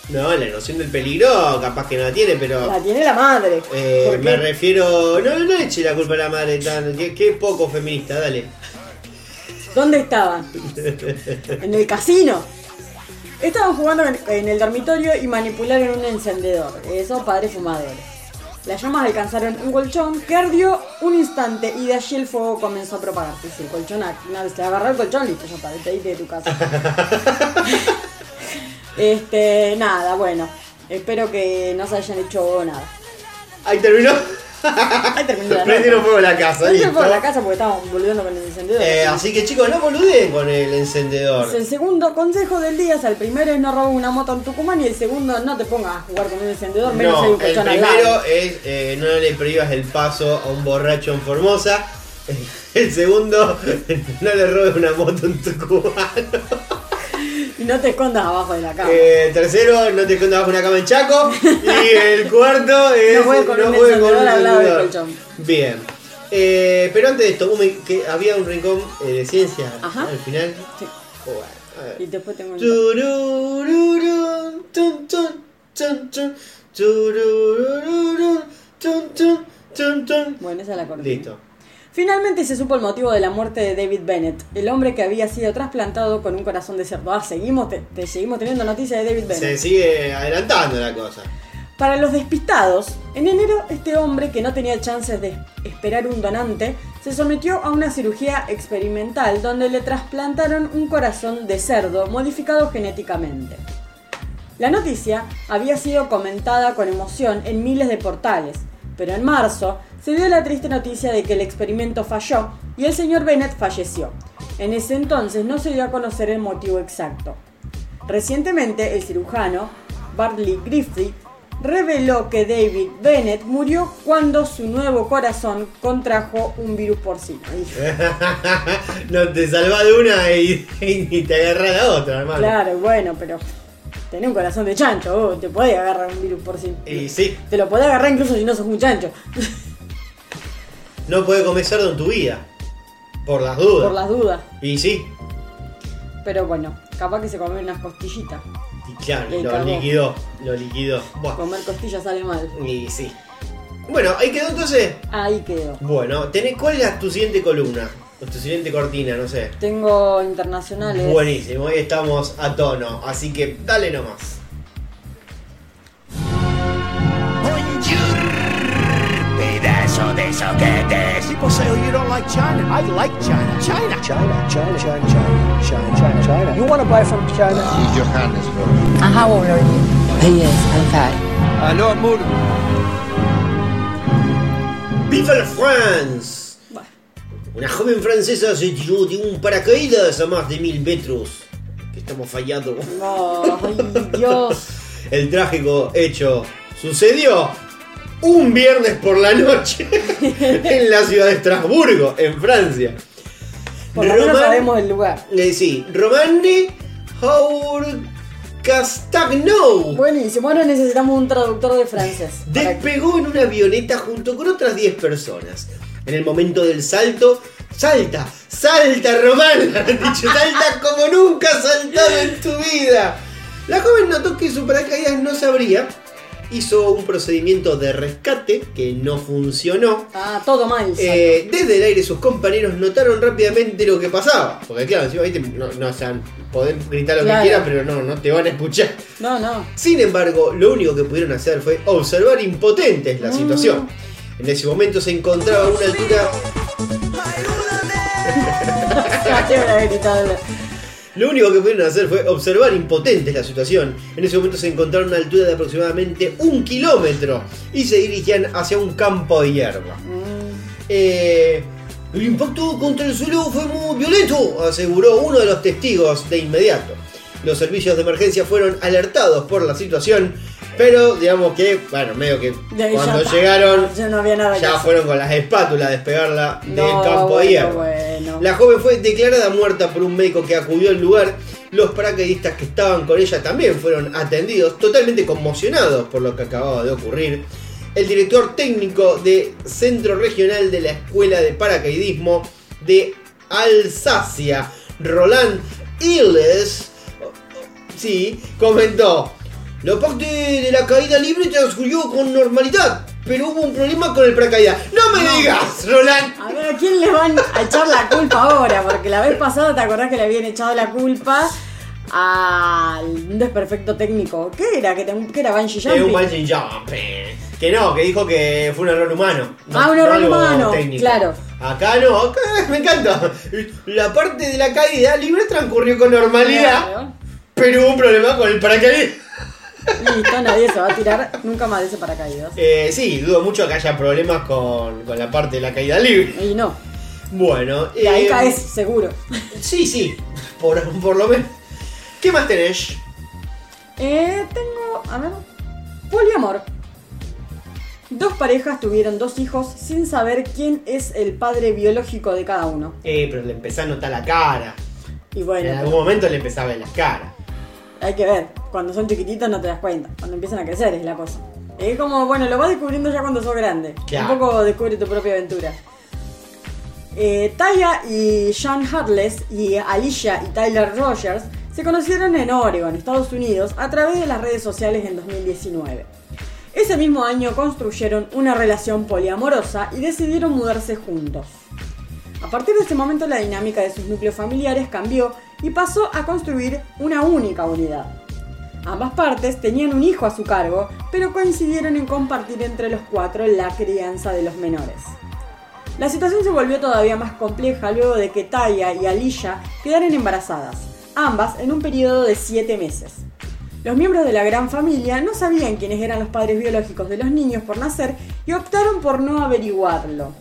No, la noción del peligro capaz que no la tiene, pero... La tiene la madre. eh, ¿Por me refiero... No, no eche la culpa a la madre tan... Qué, qué poco feminista, dale. ¿Dónde estaban? En el casino. Estaban jugando en- el dormitorio y manipularon un encendedor. Eso, padres fumadores. Las llamas alcanzaron un colchón que ardió un instante y de allí el fuego comenzó a propagarse. Si el colchón, una vez te agarró el colchón, listo, ya está, te de tu casa. este, nada, bueno. Espero que no se hayan hecho nada. Ahí terminó. Ahí terminó la Prendieron fuego a la casa, Prendieron fuego a la casa porque estábamos volviendo con el encendedor. Eh, así que chicos, no boludeen con el encendedor. El segundo consejo del día es el primero es no robar una moto en Tucumán y el segundo no te pongas a jugar con un encendedor, menos hay No, un el al primero lado. es eh, no le prohíbas el paso a un borracho en Formosa. El segundo, no le robes una moto en Tucumán. Y no te escondas abajo de la cama. Eh, el tercero, no te escondas bajo una cama en Chaco. Y el cuarto es No juegues con un juegues encendedor al lado del colchón. Bien. Eh, pero antes de esto, un- que había un rincón eh, de ciencia Ajá. al final. Sí. Oh, bueno, a ver. Y después tengo un... Tun. Bueno, esa es la cortina. Listo. Finalmente se supo el motivo de la muerte de David Bennett, el hombre que había sido trasplantado con un corazón de cerdo. Ah, seguimos, te- te- seguimos teniendo noticias de David Se Bennett. sigue adelantando la cosa. Para los despistados, en enero este hombre que no tenía chances de esperar un donante se sometió a una cirugía experimental donde le trasplantaron un corazón de cerdo modificado genéticamente. La noticia había sido comentada con emoción en miles de portales, pero en marzo se dio la triste noticia de que el experimento falló y el señor Bennett falleció. En ese entonces no se dio a conocer el motivo exacto. Recientemente, el cirujano Bartley Griffith reveló que David Bennett murió cuando su nuevo corazón contrajo un virus porcino. No te salvás de una y, y te agarrás la otra, hermano. Claro, bueno, pero tenés un corazón de chancho, vos te podés agarrar un virus porcino. Y sí, Te lo podés agarrar incluso si no sos un chancho. no puedes comer cerdo en tu vida. Por las dudas. Por las dudas. Y sí, Pero bueno, capaz que se comió unas costillitas. y claro, Y lo liquidó. Lo liquidó. Buah. Comer costillas sale mal. Y sí. Bueno, ahí quedó entonces. Ahí quedó. Bueno, tenés, ¿cuál es tu siguiente columna? O tu siguiente cortina, no sé. Tengo internacionales. Buenísimo, hoy estamos a tono, así que dale nomás. Pedazo de soquetes. People say, oh, you don't like China. I like China. China. China, China, China, China, China, China, China. You want to buy from China? Johannesburg. And how old are you? He is, I'm fat. Aló, amor. ¡Viva la France! Una joven francesa se tiró de un paracaídas a más de mil metros. Que estamos fallando. Ay, Dios. El trágico hecho sucedió un viernes por la noche en la ciudad de Estrasburgo, en Francia. Por lo menos sabemos el lugar. Eh, sí, Romane Castagnou Buenísimo, ahora necesitamos un traductor de francés. Despegó en una avioneta junto con otras 10 personas. En el momento del salto, salta, salta Román, dicho, salta como nunca has saltado en tu vida. La joven notó que su paracaídas no se abría, hizo un procedimiento de rescate que no funcionó. Ah, todo mal. Eh, desde el aire sus compañeros notaron rápidamente lo que pasaba. Porque claro, encima, ¿viste? no, no, o sea, podés gritar lo Claro. que quieran, pero no, no te van a escuchar. No, no. Sin embargo, lo único que pudieron hacer fue observar impotentes la situación. En ese momento se encontraba a una altura. Lo único que pudieron hacer fue observar impotentes la situación. En ese momento se encontraron a una altura de aproximadamente un kilómetro y se dirigían hacia un campo de hierba. Eh, el impacto contra el suelo fue muy violento, aseguró uno de los testigos de inmediato. Los servicios de emergencia fueron alertados por la situación, pero digamos que, bueno, medio que De cuando ya está. llegaron Ya no había nada que ya hacer. fueron con las espátulas a despegarla del campo de bueno, hierba. bueno. La joven fue declarada muerta por un médico que acudió al lugar. Los paracaidistas que estaban con ella también fueron atendidos, totalmente conmocionados por lo que acababa de ocurrir. El director técnico de Centro Regional de la Escuela de Paracaidismo de Alsacia, Roland Illes, sí, comentó. La parte de la caída libre transcurrió con normalidad, pero hubo un problema con el paracaídas. ¡No me No. digas, Roland! A ver, ¿a quién le van a echar la culpa ahora? Porque la vez pasada te acordás que le habían echado la culpa al un desperfecto técnico. ¿Qué era? ¿Que, te- que era Banshee Jumping? un bungee jumping. Que no, que dijo que fue un error humano. no- Ah, un error humano, técnico. claro. Acá no, acá me encanta. La parte de la caída libre transcurrió con normalidad, Claro. pero hubo un problema con el paracaídas. Listo, nadie se va a tirar nunca más de ese paracaídas. Eh, sí, dudo mucho que haya problemas con, con la parte de la caída libre. Y no. Bueno, Y ahí eh, caes seguro. Sí, sí, por, por lo menos. ¿Qué más tenés? Eh, tengo, a ver, poliamor. Dos parejas tuvieron dos hijos sin saber quién es el padre biológico de cada uno. Eh, pero le empezó a notar la cara. Y bueno, En algún momento le empezaba a ver las caras. hay que ver. Cuando son chiquititos no te das cuenta. Cuando empiezan a crecer es la cosa. Es como, bueno, lo vas descubriendo ya cuando sos grande. Claro. Un poco descubre tu propia aventura. Eh, Taya y Sean Hartless y Alicia y Tyler Rogers se conocieron en Oregon, Estados Unidos, a través de las redes sociales en 2019. Ese mismo año construyeron una relación poliamorosa y decidieron mudarse juntos. A partir de ese momento la dinámica de sus núcleos familiares cambió y pasó a construir una única unidad. Ambas partes tenían un hijo a su cargo, pero coincidieron en compartir entre los cuatro la crianza de los menores. La situación se volvió todavía más compleja luego de que Taya y Alicia quedaran embarazadas, ambas en un periodo de 7 meses. Los miembros de la gran familia no sabían quiénes eran los padres biológicos de los niños por nacer y optaron por no averiguarlo.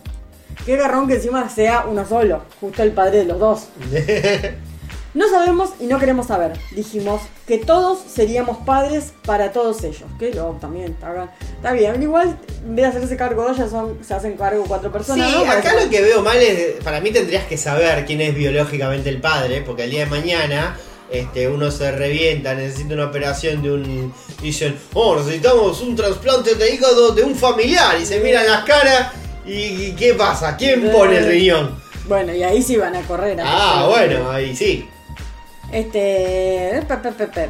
Qué garrón que encima sea uno solo, justo el padre de los dos. No sabemos y no queremos saber. Dijimos que todos seríamos padres para todos ellos. Que lo también está, está bien. Igual, en vez de hacerse cargo dos, ya son, se hacen cargo cuatro personas. Sí, acá lo que veo mal es, para mí tendrías que saber quién es biológicamente el padre, porque el día de mañana este, uno se revienta, necesita una operación de un... Dicen, oh, necesitamos un trasplante de hígado de un familiar, y se miran las caras, y, ¿qué pasa? ¿Quién pone el riñón? Bueno, y ahí sí van a correr. a Ah, bueno, ahí sí. Este. pe.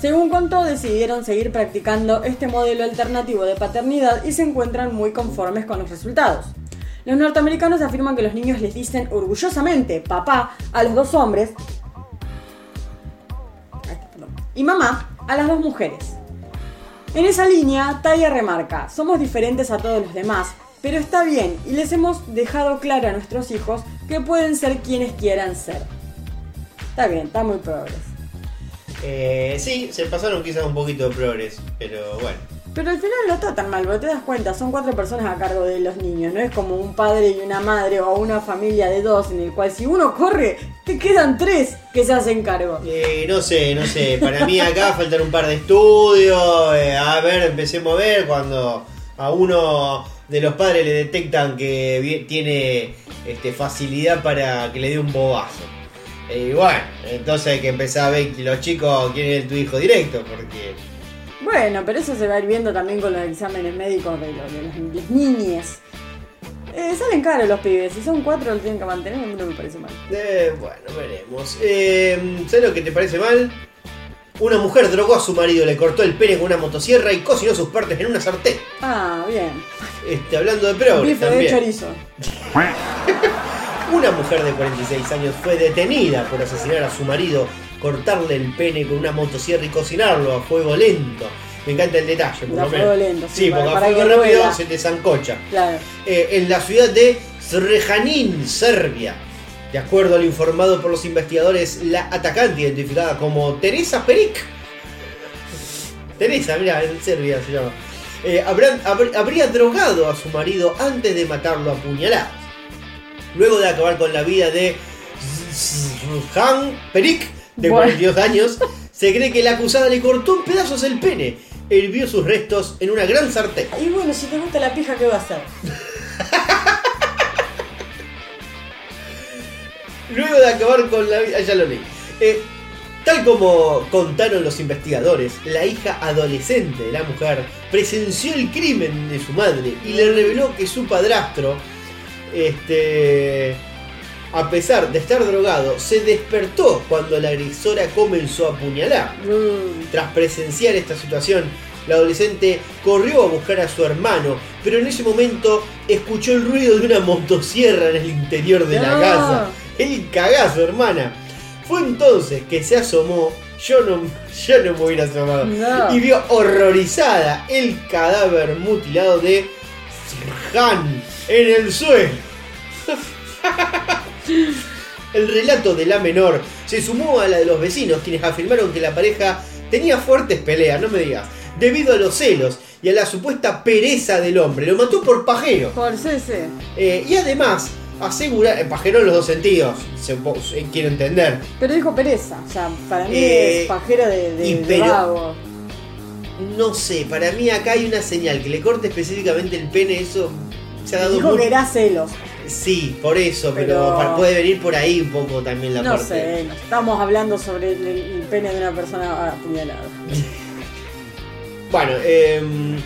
Según contó, decidieron seguir practicando este modelo alternativo de paternidad y se encuentran muy conformes con los resultados. Los norteamericanos afirman que los niños les dicen orgullosamente papá a los dos hombres y mamá a las dos mujeres. En esa línea, Taya remarca, somos diferentes a todos los demás, pero está bien y les hemos dejado claro a nuestros hijos que pueden ser quienes quieran ser. Está bien, está muy progres. Eh, sí, se pasaron quizás un poquito de progres, pero bueno. Pero al final no está tan mal, porque te das cuenta, son cuatro personas a cargo de los niños, no es como un padre y una madre o una familia de dos en el cual si uno corre, te quedan tres que se hacen cargo. Eh, no sé, no sé. Para mí acá faltan un par de estudios. eh, a ver, empecemos a ver cuando a uno de los padres le detectan que tiene este, facilidad para que le dé un bobazo. Eh, Y bueno, entonces hay que empezar a ver que los chicos quieren es tu hijo directo, porque Bueno, pero eso se va a ir viendo también con los exámenes médicos de, los, de los- las niñes. Eh, salen caros los pibes, si son cuatro lo tienen que mantener, no me parece mal. Eh, bueno, veremos. Eh, ¿Sabes lo que te parece mal? Una mujer drogó a su marido, le cortó el pene con una motosierra y cocinó sus partes en una sartén. Ah, bien. Este, hablando de progres Bife de también. chorizo. Una mujer de 46 años fue detenida por asesinar a su marido, cortarle el pene con una motosierra y cocinarlo a fuego lento. Me encanta el detalle, por A lo menos. lento, sí, porque para a fuego rápido se te zancocha. Claro. Eh, en la ciudad de Srejanin, Serbia. De acuerdo a lo informado por los investigadores, la atacante identificada como Teresa Peric. Teresa, mira, en Serbia se llama. eh, habrán- habr- habría drogado a su marido antes de matarlo a puñaladas. Luego de acabar con la vida de Han Peric, de Bueno. 42 años, se cree que la acusada le cortó en pedazos el pene hirvió sus restos en una gran sartén. Y bueno, si te gusta la pija, ¿qué va a hacer? Luego de acabar con la vida. Ya lo leí. Eh, tal como contaron los investigadores, la hija adolescente de la mujer presenció el crimen de su madre y le reveló que su padrastro, este. A pesar de estar drogado, se despertó cuando la agresora comenzó a apuñalar. Tras presenciar esta situación, la adolescente corrió a buscar a su hermano, pero en ese momento escuchó el ruido de una motosierra en el interior de la casa. El cagazo, hermana. Fue entonces que se asomó. Yo no, yo no me hubiera asomado. No. Y vio horrorizada el cadáver mutilado de Sirhan en el suelo. El relato de la menor se sumó a la de los vecinos, quienes afirmaron que la pareja tenía fuertes peleas, no me digas, debido a los celos y a la supuesta pereza del hombre. Lo mató por pajero. Por CC. Eh, y además, asegurar, eh, pajero en los dos sentidos, se- eh, quiero entender. Pero dijo pereza. O sea, para mí Eh, es pajero de, de, y de pero- vago. No sé, para mí acá hay una señal que le corte específicamente el pene, eso se ha dado Dijo muy- que era celos. Sí, por eso, pero, puede venir por ahí un poco también la No parte. sé, estamos hablando sobre el, el pene de una persona apuñalada. Bueno, em,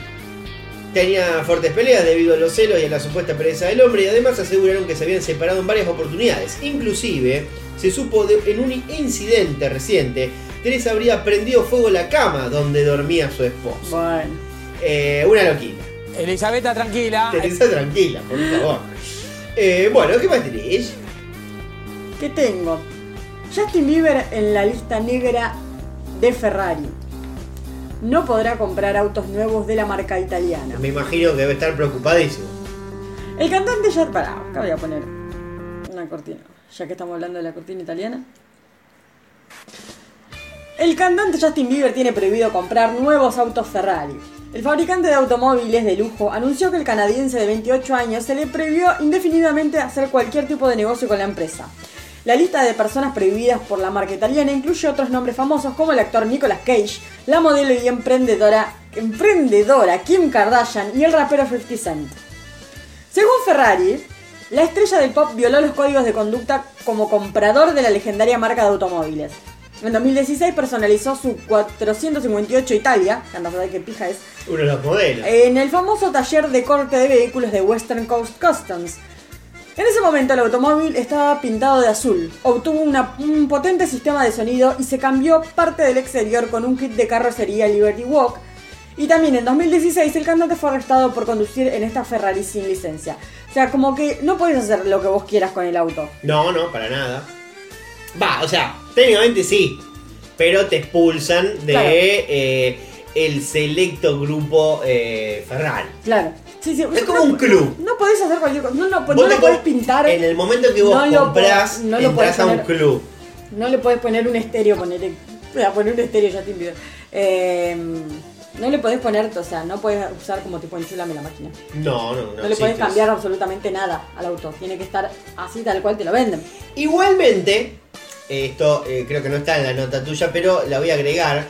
tenía fuertes peleas debido a los celos y a la supuesta pereza del hombre y además aseguraron que se habían separado en varias oportunidades. Inclusive, se supo de- en un incidente reciente, Teresa habría prendido fuego la cama donde dormía su esposo. Bueno. Eh, una loquita. Elisabetta, tranquila. Teresa tranquila, por favor. Eh, bueno, ¿qué más tenés? ¿Qué tengo? Justin Bieber en la lista negra de Ferrari. No podrá comprar autos nuevos de la marca italiana. Me imagino que debe estar preocupadísimo. El cantante ya. Pará, acá voy a poner una cortina. Ya que estamos hablando de la cortina italiana. El cantante Justin Bieber tiene prohibido comprar nuevos autos Ferrari. El fabricante de automóviles de lujo anunció que el canadiense de 28 años se le prohibió indefinidamente hacer cualquier tipo de negocio con la empresa. La lista de personas prohibidas por la marca italiana incluye otros nombres famosos como el actor Nicolas Cage, la modelo y emprendedora, emprendedora Kim Kardashian y el rapero 50 Cent. Según Ferrari, la estrella del pop violó los códigos de conducta como comprador de la legendaria marca de automóviles. En 2016 personalizó su 458 Italia, que anda saber qué pija es, Uno de los modelos. en el famoso taller de corte de vehículos de Western Coast Customs. En ese momento el automóvil estaba pintado de azul, obtuvo una- un potente sistema de sonido y se cambió parte del exterior con un kit de carrocería Liberty Walk. Y también en 2016 el cantante fue arrestado por conducir en esta Ferrari sin licencia. O sea, como que no podés hacer lo que vos quieras con el auto. No, no, para nada. Va, o sea, técnicamente sí. Pero te expulsan de Claro. eh, el selecto grupo eh. Claro. Sí, sí, Es como un club. No podés hacer cualquier cosa. No, no, no lo podés pintar. En el momento que vos No lo comprás, lo podés a un poner- club. No le podés poner un estéreo, poner, poner un estéreo ya te invito. Eh, no le podés poner, o sea, no podés usar como tipo enchulame la máquina. No, no, no. No, le podés cambiar absolutamente nada al auto. Tiene que estar así tal cual te lo venden. Igualmente, esto eh, creo que no está en la nota tuya, pero la voy a agregar.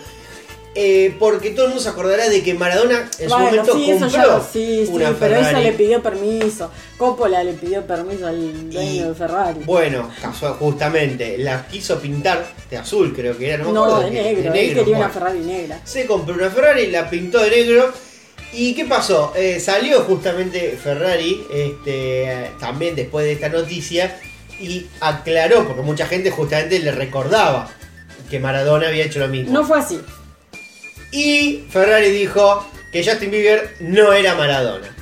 eh, porque todo el mundo se acordará de que Maradona en su momento sí, eso compró ya lo- sí, sí, una pero Ferrari. eso le pidió permiso. Coppola le pidió permiso al dueño de Ferrari. Bueno, casual, justamente, la quiso pintar de azul, creo que era, no No, acuerdo de negro, él quería una. Ferrari negra. Se compró una Ferrari, la pintó de negro. ¿Y qué pasó? Eh, salió justamente Ferrari, este, también después de esta noticia, y aclaró, porque mucha gente justamente le recordaba que Maradona había hecho lo mismo. No fue así. Y Ferrari dijo que Justin Bieber no era Maradona.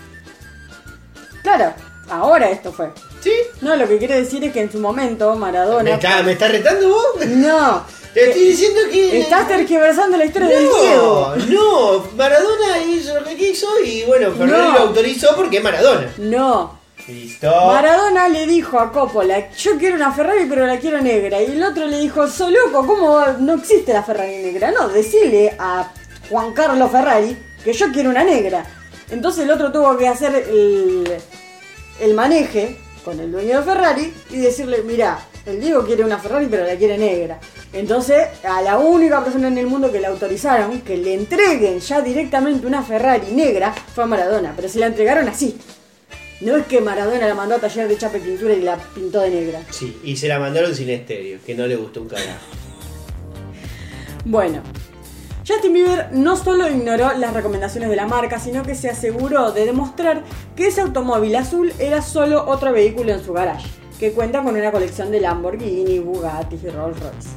Claro, ahora esto fue. ¿Sí? No, lo que quiero decir es que en su momento Maradona. ¿Me está, me está retando vos? No. Te estoy diciendo que. Estás tergiversando la historia del No, Diego. no, Maradona hizo lo que quiso y bueno, Ferrari No. lo autorizó porque es Maradona. No. Listo. Maradona le dijo a Coppola, yo quiero una Ferrari pero la quiero negra. Y el otro le dijo, soy loco, ¿cómo no existe la Ferrari negra? No, decirle a Juan Carlos Ferrari que yo quiero una negra. Entonces el otro tuvo que hacer el, el maneje con el dueño de Ferrari y decirle, mira, el Diego quiere una Ferrari pero la quiere negra. Entonces a la única persona en el mundo que le autorizaron que le entreguen ya directamente una Ferrari negra fue a Maradona. Pero se la entregaron así. No es que Maradona la mandó a taller de chapa y pintura y la pintó de negra. Sí, y se la mandaron sin estéreo, que no le gustó un carajo. Bueno, Justin Bieber no solo ignoró las recomendaciones de la marca, sino que se aseguró de demostrar que ese automóvil azul era solo otro vehículo en su garage, que cuenta con una colección de Lamborghini, Bugatti y Rolls Royce.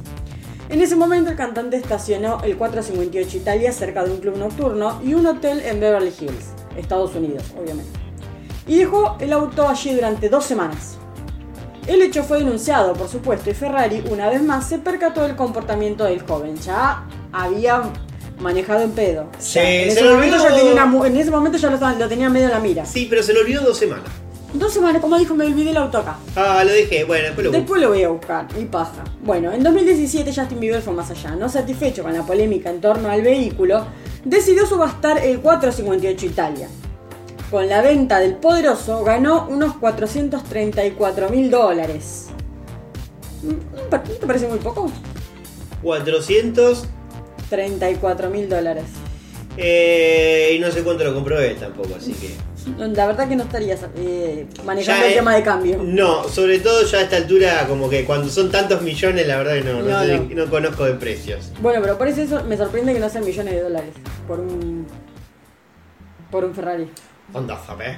En ese momento el cantante estacionó el 458 Italia cerca de un club nocturno y un hotel en Beverly Hills, Estados Unidos, obviamente. Y dejó el auto allí durante dos semanas. El hecho fue denunciado, por supuesto, y Ferrari, una vez más, se percató del comportamiento del joven. Ya había manejado en pedo. Sí, en, se ese momento olvidó. ya tenía una mu- en ese momento ya lo, tenía medio en la mira. Sí, pero se lo olvidó dos semanas. Dos semanas, como dijo, me olvidé el auto acá. Ah, lo dejé, bueno, después lo. Después lo voy a buscar, y paja. Bueno, en 2017 Justin Bieber fue más allá. No satisfecho con la polémica en torno al vehículo, decidió subastar el 458 Italia. Con la venta del poderoso ganó unos 434 mil dólares. ¿No te parece muy poco? 400 34 mil dólares. eh, y no sé cuánto lo compró él tampoco, así que. La verdad que no estarías eh, manejando Ya, el eh, tema de cambio. No, sobre todo ya a esta altura, como que cuando son tantos millones, la verdad que no, no, No, sé- no. no conozco de precios. Bueno, pero por eso me sorprende que no sean millones de dólares por un por un Ferrari. Anda, ¿sabes?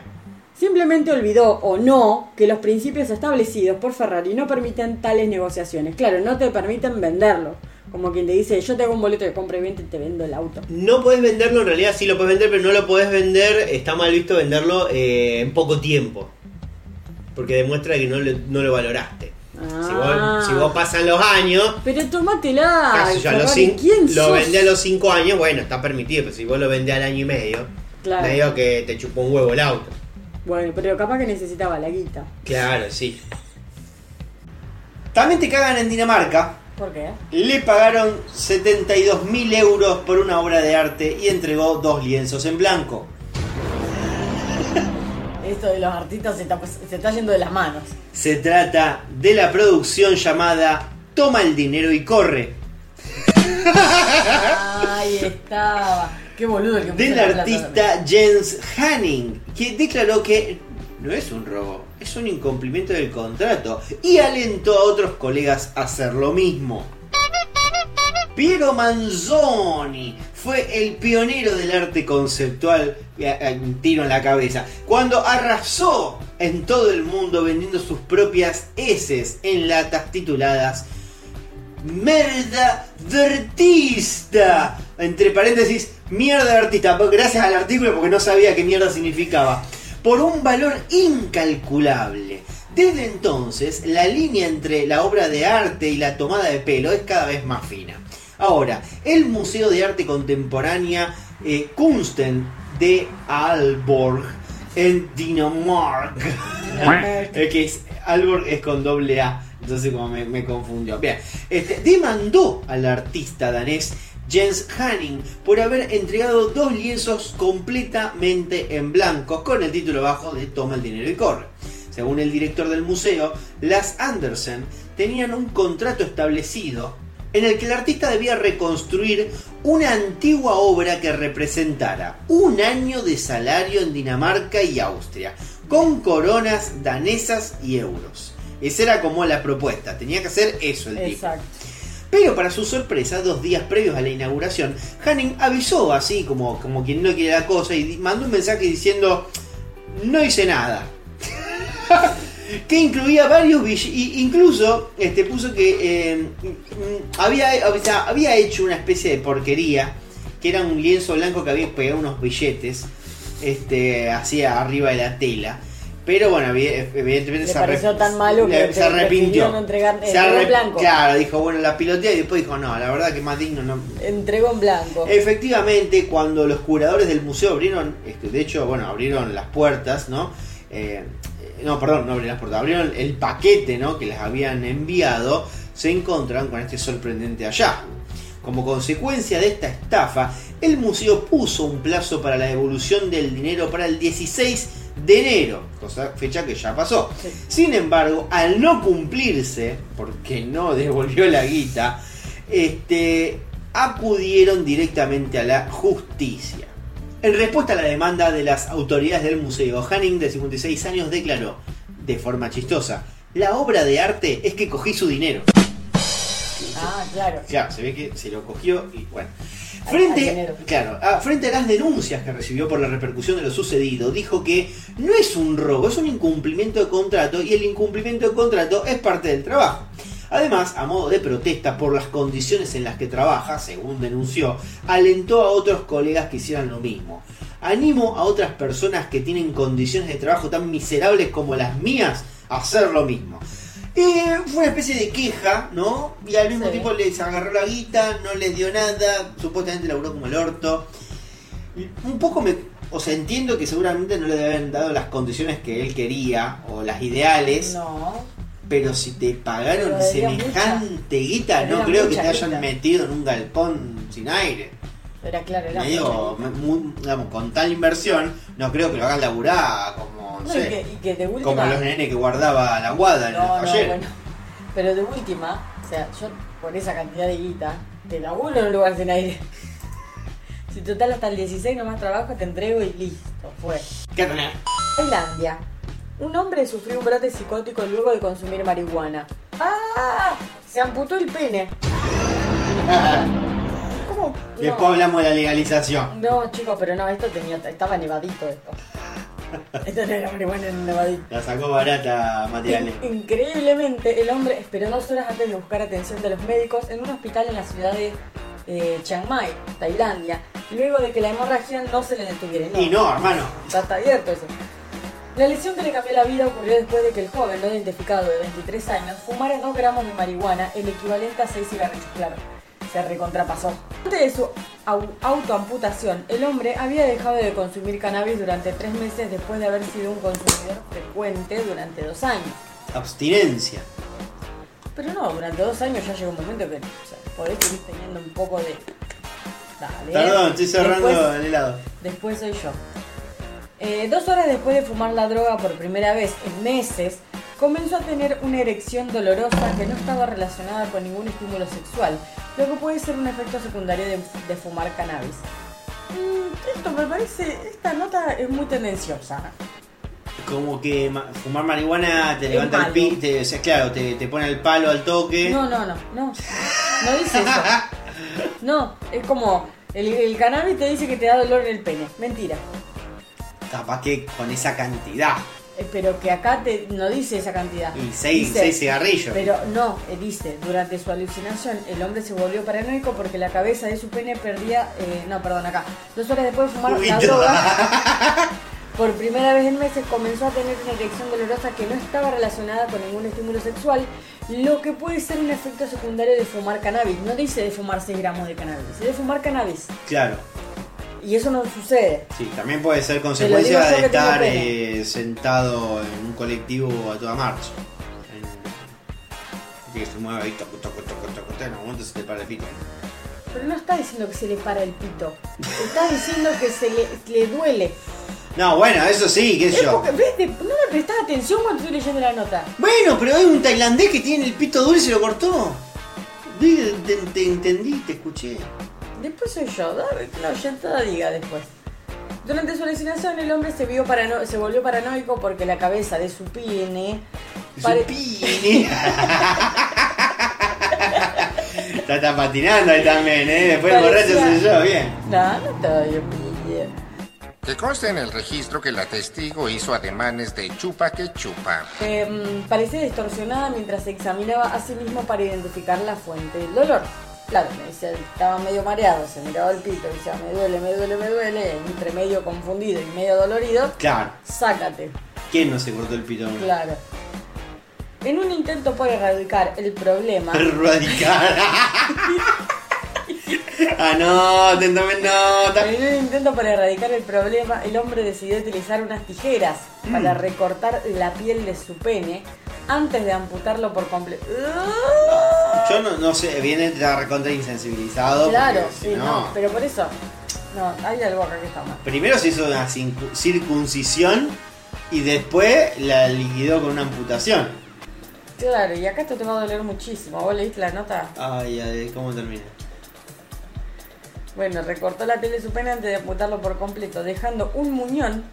Simplemente olvidó o no que los principios establecidos por Ferrari no permiten tales negociaciones. Claro, no te permiten venderlo. Como quien te dice, yo te hago un boleto de compra y venta y te vendo el auto. No podés venderlo, en realidad sí lo podés vender, pero no lo podés vender, está mal visto venderlo eh, en poco tiempo. Porque demuestra que no, le- no lo valoraste. Si, vos, si vos pasan los años, Pero tomátela. casi ya los Ferrari, cin- ¿quién lo sos? vendés a los 5 años, bueno, está permitido, pero si vos lo vendés al año y medio, Claro. medio que te chupó un huevo el auto. Bueno, pero capaz que necesitaba la guita. Claro, sí. También te cagan en Dinamarca. ¿Por qué? Le pagaron 72 mil euros por una obra de arte y entregó dos lienzos en blanco. Esto de los artistas se está, se está yendo de las manos. Se trata de la producción llamada Toma el dinero y corre, Ahí estaba. Qué boludo el que puso del artista Jens Hanning, que declaró que no es un robo, es un incumplimiento del contrato y alentó a otros colegas a hacer lo mismo. Piero Manzoni fue el pionero del arte conceptual, eh, eh, un tiro en la cabeza, cuando arrasó en todo el mundo vendiendo sus propias heces en latas tituladas Merda de artista. Entre paréntesis, mierda de artista. Gracias al artículo porque no sabía qué mierda significaba. Por un valor incalculable. Desde entonces, la línea entre la obra de arte y la tomada de pelo es cada vez más fina. Ahora, el Museo de Arte Contemporánea eh, Kunsten de Aalborg en Dinamarca. que es, Aalborg es con doble A, entonces como me, me confundió. Bien, este, demandó al artista danés Jens Hanning por haber entregado dos lienzos completamente en blanco con el título bajo de Toma el dinero y corre. Según el director del museo, las Andersen tenían un contrato establecido en el que el artista debía reconstruir una antigua obra que representara un año de salario en Dinamarca y Austria, con coronas danesas y euros. Esa era como la propuesta, tenía que hacer eso el tipo. Exacto. Pero para su sorpresa, dos días previos a la inauguración, Hanning avisó así como, como quien no quiere la cosa y mandó un mensaje diciendo, no hice nada. que incluía varios billetes, incluso este, puso que eh, mm, había, había hecho una especie de porquería, que era un lienzo blanco que había pegado unos billetes este, hacia arriba de la tela. Pero bueno, evi- evidentemente se, pareció tan malo que se arrepintió. no entregar- Se entregó arrep- blanco. Claro, dijo, bueno, la pilotea y después dijo, no, la verdad que más digno no, Entregó en blanco. Efectivamente, cuando los curadores del museo abrieron, este, de hecho, bueno, abrieron las puertas, ¿no? Eh, no, perdón, no abrieron las puertas, abrieron el paquete ¿no? que les habían enviado, se encontraron con este sorprendente hallazgo. Como consecuencia de esta estafa, el museo puso un plazo para la devolución del dinero para el 16 de enero, cosa, fecha que ya pasó. Sin embargo, al no cumplirse, porque no devolvió la guita, este, acudieron directamente a la justicia. En respuesta a la demanda de las autoridades del museo, Hanning, de 56 años, declaró, de forma chistosa, la obra de arte es que cogí su dinero. Ah, claro. Ya, se ve que se lo cogió y bueno. Al Frente, claro, a, frente a las denuncias que recibió por la repercusión de lo sucedido, dijo que no es un robo, es un incumplimiento de contrato y el incumplimiento de contrato es parte del trabajo. Además, a modo de protesta por las condiciones en las que trabaja, según denunció, alentó a otros colegas que hicieran lo mismo. Animo a otras personas que tienen condiciones de trabajo tan miserables como las mías a hacer lo mismo. Eh, fue una especie de queja, ¿no? Y al mismo Sí. tiempo les agarró la guita, no les dio nada, supuestamente laburó como el orto. Un poco me. O sea, entiendo que seguramente no le habían dado las condiciones que él quería o las ideales, No. pero si te pagaron semejante guita, Pero no creo que mucha te hayan guita. metido en un galpón sin aire. Era claro, era digamos, con tal inversión, no creo que lo hagan laburar como, no No, y que, y que de última. como los nenes que guardaba la guada en No, el no, taller. bueno. Pero de última, o sea, yo por esa cantidad de guita, te laburo en un lugar sin aire. Si total hasta el 16 nomás trabajo, te entrego y listo, fue. ¿Qué tenés? Tailandia. Un hombre sufrió un brote psicótico luego de consumir marihuana. ¡Ah! Se amputó el pene. Después No. hablamos de la legalización. No, chicos, pero no, esto tenía, estaba nevadito esto. Esto no era marihuana en nevadito. La sacó barata materiales. In- Increíblemente, el hombre esperó dos horas antes de buscar atención de los médicos en un hospital en la ciudad de eh, Chiang Mai, Tailandia, luego de que la hemorragia no se le detuviera. Y no, hermano. Ya está abierto eso. La lesión que le cambió la vida ocurrió después de que el joven no identificado de 23 años fumara 2 gramos de marihuana, el equivalente a 6 cigarrillos, claro. Se recontrapasó. Antes de su au- autoamputación, el hombre había dejado de consumir cannabis durante 3 meses después de haber sido un consumidor frecuente durante 2 años. Abstinencia. Pero no, durante 2 años ya llegó un momento que o sea, podés seguir teniendo un poco de... Dale. Perdón, estoy cerrando Después- el helado. Después soy yo. Eh, dos horas después de fumar la droga por primera vez en meses, comenzó a tener una erección dolorosa que no estaba relacionada con ningún estímulo sexual, lo que puede ser un efecto secundario de, de fumar cannabis. Mm, esto me parece, esta nota es muy tendenciosa. Como que ma- fumar marihuana te Es levanta el malo. pi, te, o sea, claro, te, te pone el palo al toque. No, no, no, no. No dice eso. No, es como el, el cannabis te dice que te da dolor en el pene. Mentira. Capaz que con esa cantidad. Eh, Pero que acá te, no dice esa cantidad. Y seis, Dice- seis cigarrillos. Pero no, eh, dice, durante su alucinación el hombre se volvió paranoico porque la cabeza de su pene perdía, eh, no, perdón, acá, dos horas después de fumar Uy, la no. droga, por primera vez en meses comenzó a tener una erección dolorosa que no estaba relacionada con ningún estímulo sexual, lo que puede ser un efecto secundario de fumar cannabis. No dice de fumar 6 gramos de cannabis, dice de fumar cannabis. Claro. Y eso no sucede. Sí, también puede ser consecuencia de estar eh, sentado en un colectivo a toda marcha. En- Que se mueve ahí, toco, toco, toco, toco, en algún momento se te para el pito. Pero no está diciendo que se le para el pito, está diciendo que se le, le duele. No, bueno, eso sí, qué sé Es yo. no me prestás atención cuando estoy leyendo la nota. Bueno, pero hay un tailandés que tiene el pito duro y se lo cortó. Te, te- te entendí, te escuché. Después soy yo, que la oyentada diga después. Durante su alucinación el hombre se, vio parano- se volvió paranoico porque la cabeza de su pene... pare- Está, está patinando ahí también, ¿eh? Después el borracho soy yo, bien. No, no estaba bien. Que conste en el registro que la testigo hizo ademanes de chupa que chupa. Que mm, parecía distorsionada mientras se examinaba a sí mismo para identificar la fuente del dolor. Claro, me decía, estaba medio mareado, se miraba el pito y decía, me duele, me duele, me duele, entre medio confundido y medio dolorido, Claro. sácate. ¿Quién no se cortó el pito? Claro. En un intento por erradicar el problema, Erradicar. Anoten, tomen nota. En un intento para erradicar el problema, el hombre decidió utilizar unas tijeras Mm. para recortar la piel de su pene antes de amputarlo por completo. Yo no, no sé, viene ya recontra insensibilizado. Claro, si sí, no. pero por eso. No, hay algo acá que está mal. Primero se hizo una circuncisión y después la liquidó con una amputación. Claro, y acá esto te va a doler muchísimo. ¿Vos leíste la nota? Ay, ay, ¿cómo termina? Bueno, recortó la piel de su pene antes de amputarlo por completo, dejando un muñón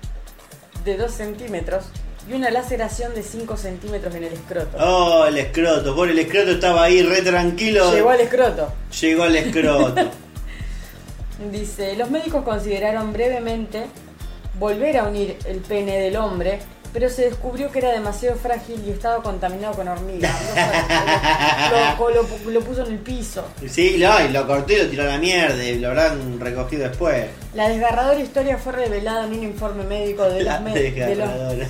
de 2 centímetros y una laceración de 5 centímetros en el escroto. Oh, el escroto. Por el escroto estaba ahí re tranquilo. Llegó al escroto. Llegó al escroto. Dice, los médicos consideraron brevemente volver a unir el pene del hombre, pero se descubrió que era demasiado frágil y estaba contaminado con hormigas. Lo, lo- lo- lo puso en el piso. sí, y lo cortó y lo tiró a la mierda y lo habrán recogido después. La desgarradora historia fue revelada en un informe médico de La los me- de los- desgarradora.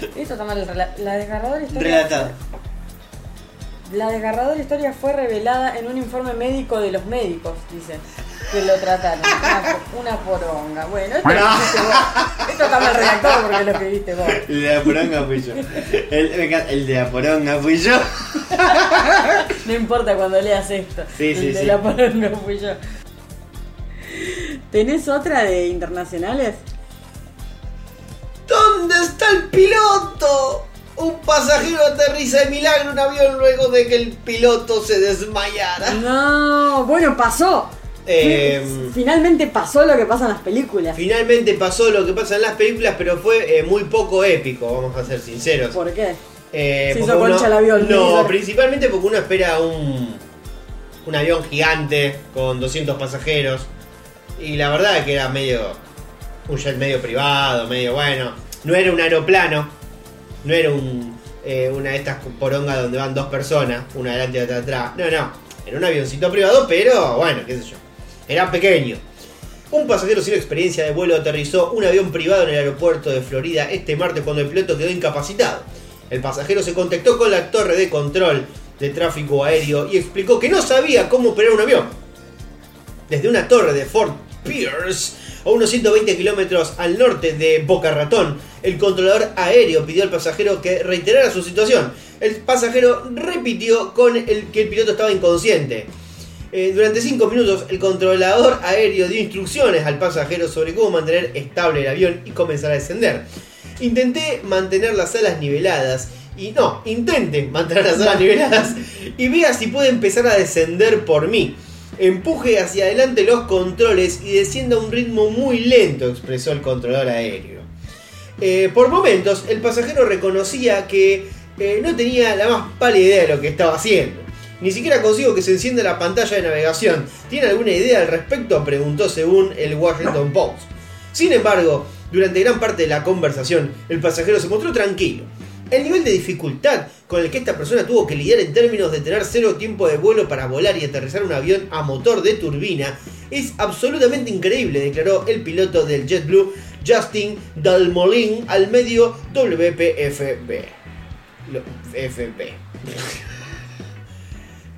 Esto está mal, la desgarradora historia Relatado. La desgarradora historia fue revelada en un informe médico de los médicos, dicen, que lo trataron. Una, una poronga. Bueno, esto, lo escribiste vos. Esto está mal redactado porque lo escribiste vos. El de la poronga fui yo. El, de la poronga fui yo. No importa cuando leas esto. Sí, El sí, de sí. la poronga fui yo. ¿Tenés otra de internacionales? ¿Dónde está el piloto? Un pasajero aterriza de milagro en un avión luego de que el piloto se desmayara. No, bueno, pasó. Eh, Finalmente pasó lo que pasa en las películas. Finalmente pasó lo que pasa en las películas, pero fue eh, muy poco épico, vamos a ser sinceros. ¿Por qué? Eh, Se hizo concha el avión, No, ¿no? principalmente porque uno espera un, un avión gigante con 200 pasajeros. Y la verdad que era medio. Un jet medio privado, medio bueno. No era un aeroplano. No era un, eh, una de estas porongas donde van dos personas, una adelante y otra atrás. No, no. Era un avioncito privado, pero bueno, qué sé yo. Era pequeño. Un pasajero sin experiencia de vuelo aterrizó un avión privado en el aeropuerto de Florida este martes cuando el piloto quedó incapacitado. El pasajero se contactó con la torre de control de tráfico aéreo y explicó que no sabía cómo operar un avión. Desde una torre de Fort Pierce, a unos 120 kilómetros al norte de Boca Ratón, el controlador aéreo pidió al pasajero que reiterara su situación. El pasajero repitió con el que el piloto estaba inconsciente. Eh, durante 5 minutos, el controlador aéreo dio instrucciones al pasajero sobre cómo mantener estable el avión y comenzar a descender. Intenté mantener las alas niveladas. Y no, intente mantener las alas niveladas. Y vea si puede empezar a descender por mí. Empuje hacia adelante los controles y descienda a un ritmo muy lento, expresó el controlador aéreo. Eh, por momentos, el pasajero reconocía que eh, no tenía la más pálida idea de lo que estaba haciendo. Ni siquiera consigo que se encienda la pantalla de navegación. ¿Tiene alguna idea al respecto? Preguntó según el Washington Post. Sin embargo, durante gran parte de la conversación, el pasajero se mostró tranquilo. El nivel de dificultad con el que esta persona tuvo que lidiar en términos de tener cero tiempo de vuelo para volar y aterrizar un avión a motor de turbina es absolutamente increíble, declaró el piloto del JetBlue, Justin Dalmolin, al medio WPFB. Lo- FB.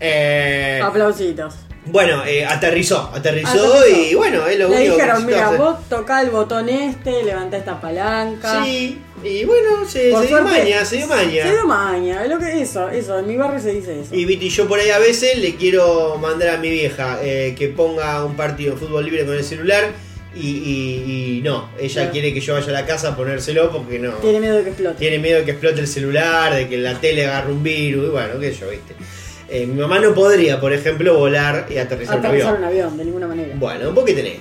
Eh, Aplausitos. bueno, eh, aterrizó, aterrizó, Aterrizó. y bueno, es lo Le único dijeron, que mira, necesitas hacer". vos tocá el botón este, levantá esta palanca. Sí, y bueno, se, dio maña, se dio maña. Se dio maña, es lo que eso, eso, en mi barrio se dice eso. Y Viti, yo por ahí a veces le quiero mandar a mi vieja eh, que ponga un partido de fútbol libre con el celular y, y- y no, ella quiere que yo vaya a la casa a ponérselo porque no. Tiene miedo de que explote. Tiene miedo de que explote el celular, de que la tele agarre un virus, y bueno, qué sé yo, viste. Eh, mi mamá no podría, por ejemplo, volar y aterrizar, Aterrizar un un avión. avión, de ninguna manera. Bueno, ¿vos qué tenés?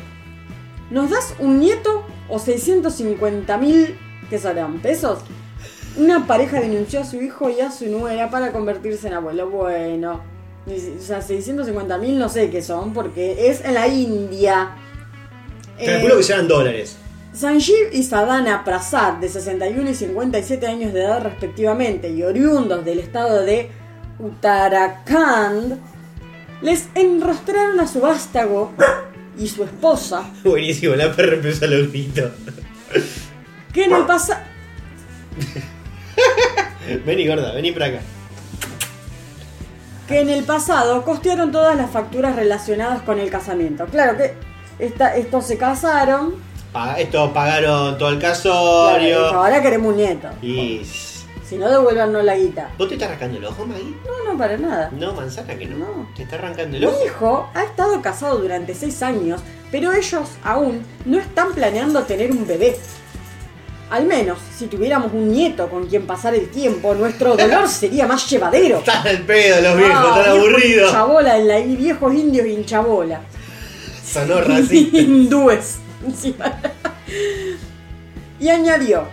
¿Nos das un nieto o 650 mil, que serán pesos? Una pareja denunció a su hijo y a su nuera para convertirse en abuelo. Bueno, o sea, 650 mil no sé qué son, porque es en la India. Calculo Eh, que serán dólares. Sanjeev y Sadhana Prasad, de 61 y 57 años de edad respectivamente, y oriundos del estado de Uttarakhand, les enrostraron a su vástago y su esposa, Buenísimo, la perra empezó a los gritos. que en el pasado... Vení, gorda, vení para acá. que en el pasado costearon todas las facturas relacionadas con el casamiento. Claro que esta- estos se casaron, Pa- Estos pagaron todo el casorio. ahora queremos un nieto. y. Si no, devuélvanos la guita. ¿Vos te estás arrancando el ojo, Maggie? No, no, para nada. No, manzana que no. No. ¿Te está arrancando el Mi ojo? hijo ha estado casado durante seis años, pero ellos aún no están planeando tener un bebé. Al menos, si tuviéramos un nieto con quien pasar el tiempo, nuestro dolor sería más llevadero. Están al pedo los viejos, Ah, están aburridos. Hinchabola en la, y viejos indios hinchabola. Sonó racista. Hindúes. y añadió,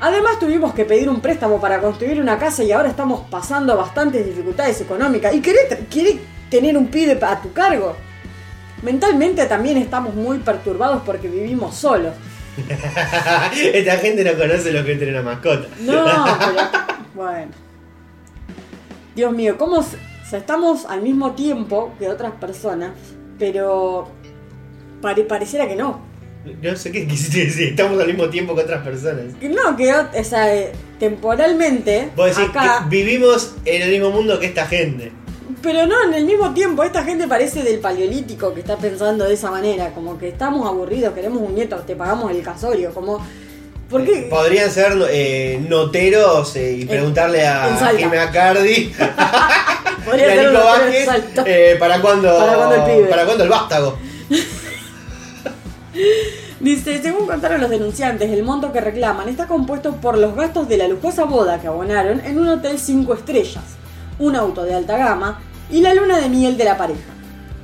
además tuvimos que pedir un préstamo para construir una casa y ahora estamos pasando bastantes dificultades económicas. ¿Y querés, tener un pibe a tu cargo? Mentalmente también estamos muy perturbados porque vivimos solos. Esta gente no conoce lo que es tener una mascota. No, pero bueno. Dios mío, ¿cómo se- o sea, estamos al mismo tiempo que otras personas, pero pare- pareciera que no. No sé qué quisiste decir. Estamos al mismo tiempo que otras personas. No, que o sea, eh, temporalmente Vos decís acá, que vivimos en el mismo mundo que esta gente. pero no en el mismo tiempo. Esta gente parece del paleolítico que está pensando de esa manera, como que estamos aburridos, queremos un nieto, te pagamos el casorio, como ¿Por qué? Podrían ser eh, noteros eh, y preguntarle a Salta. Jimmy Acardi Podría y a Nico Vázquez eh, para cuándo ¿Para cuándo el pibe? para cuándo el vástago. Dice, según contaron los denunciantes, el monto que reclaman está compuesto por los gastos de la lujosa boda que abonaron en un hotel 5 estrellas, un auto de alta gama y la luna de miel de la pareja.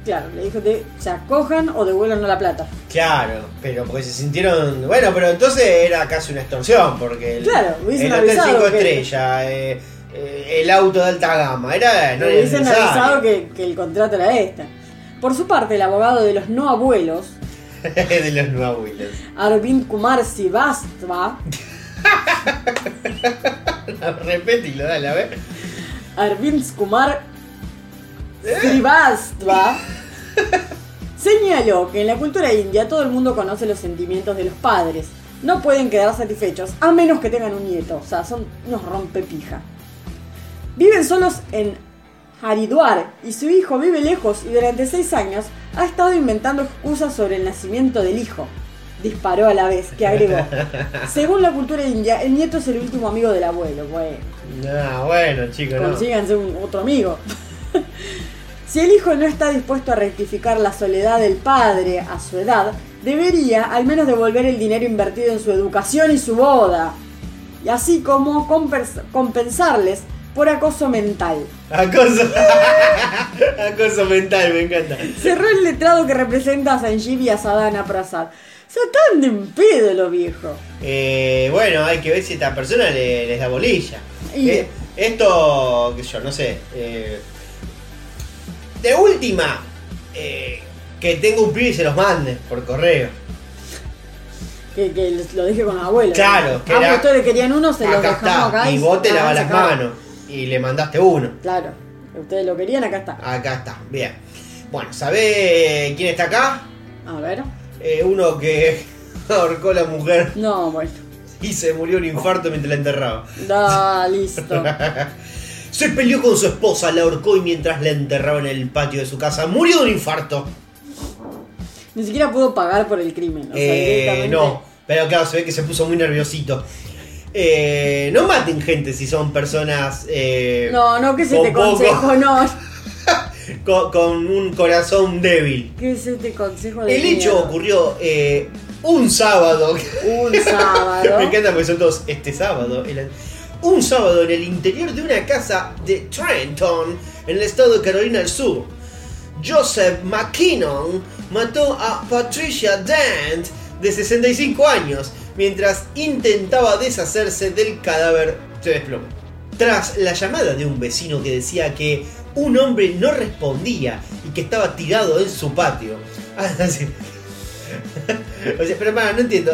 Claro, le dijo que se acojan o devuelvan la plata. Claro, pero porque se sintieron. Bueno, pero entonces era casi una extorsión, porque el, Claro, hubiesen el hotel avisado 5 que- estrellas, eh, eh, el auto de alta gama, era. No hubiesen avisado que, que el contrato era este. Por su parte, el abogado de los no abuelos, de los nuevos abuelos. Arvind Kumar Sivastava, Repetilo, dale, a ver. Arvind Kumar Srivastava señaló que en la cultura india todo el mundo conoce los sentimientos de los padres. No pueden quedar satisfechos a menos que tengan un nieto. O sea, son unos rompepija. Viven solos en Haridwar y su hijo vive lejos y durante seis años ha estado inventando excusas sobre el nacimiento del hijo. Disparó a la vez, que agregó. Según la cultura india, el nieto es el último amigo del abuelo. Bueno. No, bueno, chicos, no. Consíganse un, otro amigo. si el hijo no está dispuesto a rectificar la soledad del padre a su edad, debería al menos devolver el dinero invertido en su educación y su boda. Y así como compens- compensarles por acoso mental. Acoso. Acoso mental, me encanta. Cerró el letrado que representa a Sanjeev y a Sadhana Prasad. Se están de en pedo los viejos. Eh, bueno, hay que ver si esta persona le- les da bolilla. Y- Eh, esto, sé yo, no sé. eh, de última, eh, que tenga un pibe y se los mande por correo. Que, que lo dije con los abuelos. Claro, que Ah, era- pues ustedes querían uno, se los acá dejamos está. acá. y vos te ah, lavas las manos. Y le mandaste uno. Claro. Ustedes lo querían, acá está. Acá está, bien. Bueno, ¿sabés quién está acá? A ver. Eh, uno que ahorcó a la mujer No, bueno. y se murió de un infarto mientras la enterraba. Da, listo. Se peleó con su esposa, la ahorcó y mientras la enterraba en el patio de su casa, murió de un infarto. Ni siquiera pudo pagar por el crimen. O sea, Eh, directamente- no, pero claro, se ve que se puso muy nerviosito. Eh, no maten gente si son personas eh, No, no, que se te poco- consejo, no. con, con un corazón débil. ¿Qué es este consejo de El hecho ocurrió eh, un sábado. Un sábado. Me encanta porque son todos este sábado. El- un sábado en el interior de una casa de Trenton, en el estado de Carolina del Sur. Joseph McKinnon mató a Patricia Dent, de 65 años, mientras intentaba deshacerse del cadáver. Se desplomó. Tras la llamada de un vecino que decía que un hombre no respondía y que estaba tirado en su patio. Ah, sí. o sea, pero para, no entiendo.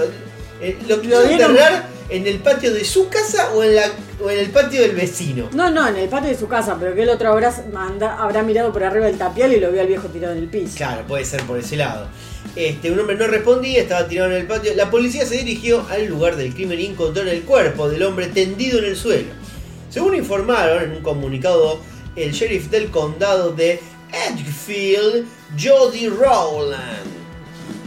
Eh, ¿Lo quiso enterrar en el patio de su casa o en, la, o en el patio del vecino? No, no, en el patio de su casa, pero que el otro habrá, manda- habrá mirado por arriba del tapial y lo vio al viejo tirado en el piso. Claro, puede ser por ese lado. Este, un hombre no respondía, estaba tirado en el patio. La policía se dirigió al lugar del crimen y encontró el cuerpo del hombre tendido en el suelo. Según informaron en un comunicado el sheriff del condado de Edgefield, Jody Rowland.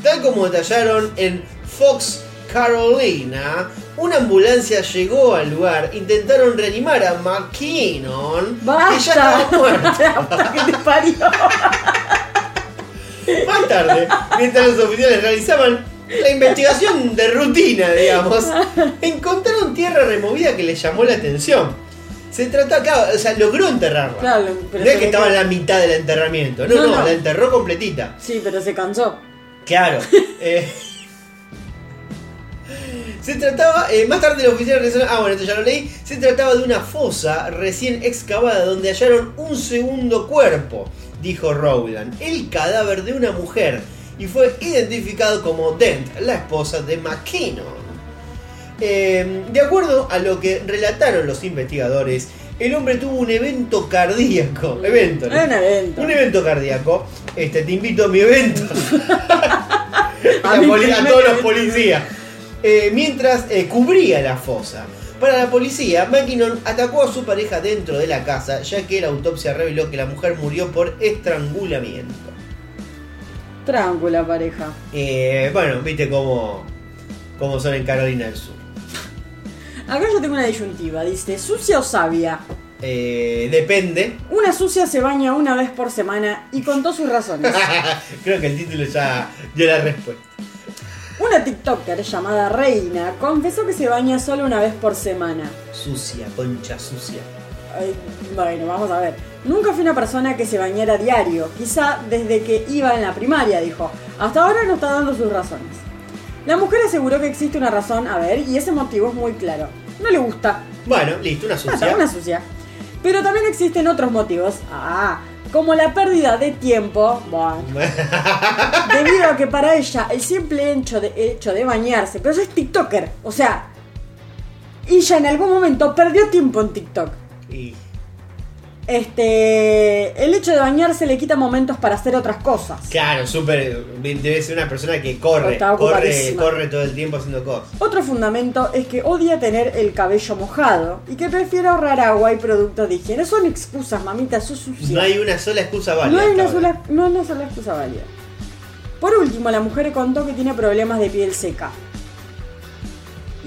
Tal como detallaron en Fox Carolina, una ambulancia llegó al lugar, intentaron reanimar a McKinnon, que ya estaba muerto. Más tarde, mientras los oficiales realizaban la investigación de rutina, digamos, encontraron tierra removida que les llamó la atención. Se trató, claro, o sea, logró enterrarla. Claro, pero no es que estaba en la mitad del enterramiento, no, No, no, no. la enterró completita. Sí, pero se cansó. Claro. eh, se trataba, eh, más tarde el oficial ah bueno, esto ya lo leí, se trataba de una fosa recién excavada donde hallaron un segundo cuerpo, dijo Rowland, el cadáver de una mujer, y fue identificado como Dent, la esposa de McKinnon. Eh, de acuerdo a lo que relataron los investigadores, el hombre tuvo un evento cardíaco. Evento, ¿no? Un evento. Un evento cardíaco. Este, te invito a mi evento. A todos los policías. Eh, mientras eh, cubría la fosa. Para la policía, McKinnon atacó a su pareja dentro de la casa, ya que la autopsia reveló que la mujer murió por estrangulamiento. Tranquila pareja. Eh, bueno, viste cómo, cómo son en Carolina del Sur. Acá yo tengo una disyuntiva. Dice, ¿sucia o sabia? Eh, depende. Una sucia se baña una vez por semana y contó sus razones. Creo que el título ya dio la respuesta. Una TikToker llamada Reina confesó que se baña solo una vez por semana. Sucia, concha sucia. Ay, bueno, vamos a ver. Nunca fui una persona que se bañara diario, quizá desde que iba en la primaria, dijo. Hasta ahora no está dando sus razones. La mujer aseguró que existe una razón, a ver, y ese motivo es muy claro. No le gusta. Bueno, listo, una sucia. una sucia. Pero también existen otros motivos. Ah, como la pérdida de tiempo. Bueno, debido a que para ella el simple hecho de, hecho de bañarse, pero ella es TikToker, o sea, ella en algún momento perdió tiempo en TikTok. Y Este, el hecho de bañarse le quita momentos para hacer otras cosas. claro, súper. Debe ser una persona que corre, corre, corre todo el tiempo haciendo cosas. Otro fundamento es que odia tener el cabello mojado y que prefiere ahorrar agua y productos de higiene. Son excusas, mamita, sos sucia. No hay una sola excusa válida. No hay una sola, no hay una sola excusa válida. Por último, la mujer contó que tiene problemas de piel seca.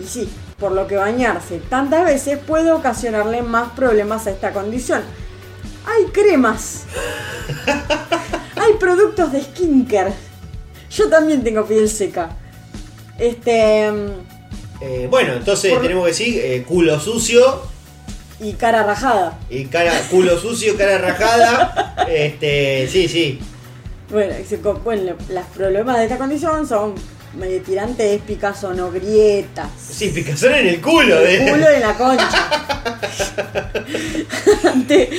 Y sí, por lo que bañarse tantas veces puede ocasionarle más problemas a esta condición. Hay cremas. Hay productos de skincare. Yo también tengo piel seca. Este. mm, Eh, bueno, entonces Por- tenemos que decir eh, culo sucio Y cara rajada. y cara, culo sucio, cara rajada. este, sí, sí. Bueno, y bueno, los problemas de esta condición son medio tirantes, picazón o grietas. Sí, picazón en el culo. El eh. culo en la concha. ante,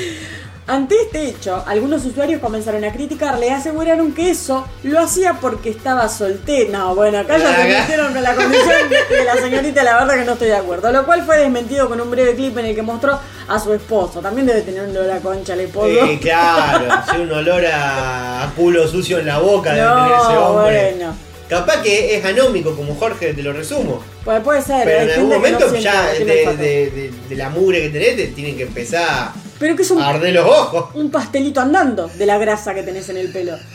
ante este hecho, algunos usuarios comenzaron a criticarle y aseguraron que eso lo hacía porque estaba soltero. No, bueno, acá ya se metieron con la condición de la señorita, la verdad que no estoy de acuerdo. Lo cual fue desmentido con un breve clip en el que mostró a su esposo. También debe tener un olor a concha el esposo. Eh, claro, sí, un olor a, a culo sucio en la boca debe No, tener ese hombre. bueno. Capaz que es anómico, como Jorge, te lo resumo. Pues puede ser, Pero en algún no momento ya de, tiene olfato. de- de- de la mugre que tenés te tienen que empezar Pero que es un, a arder los ojos. un pastelito andando de la grasa que tenés en el pelo.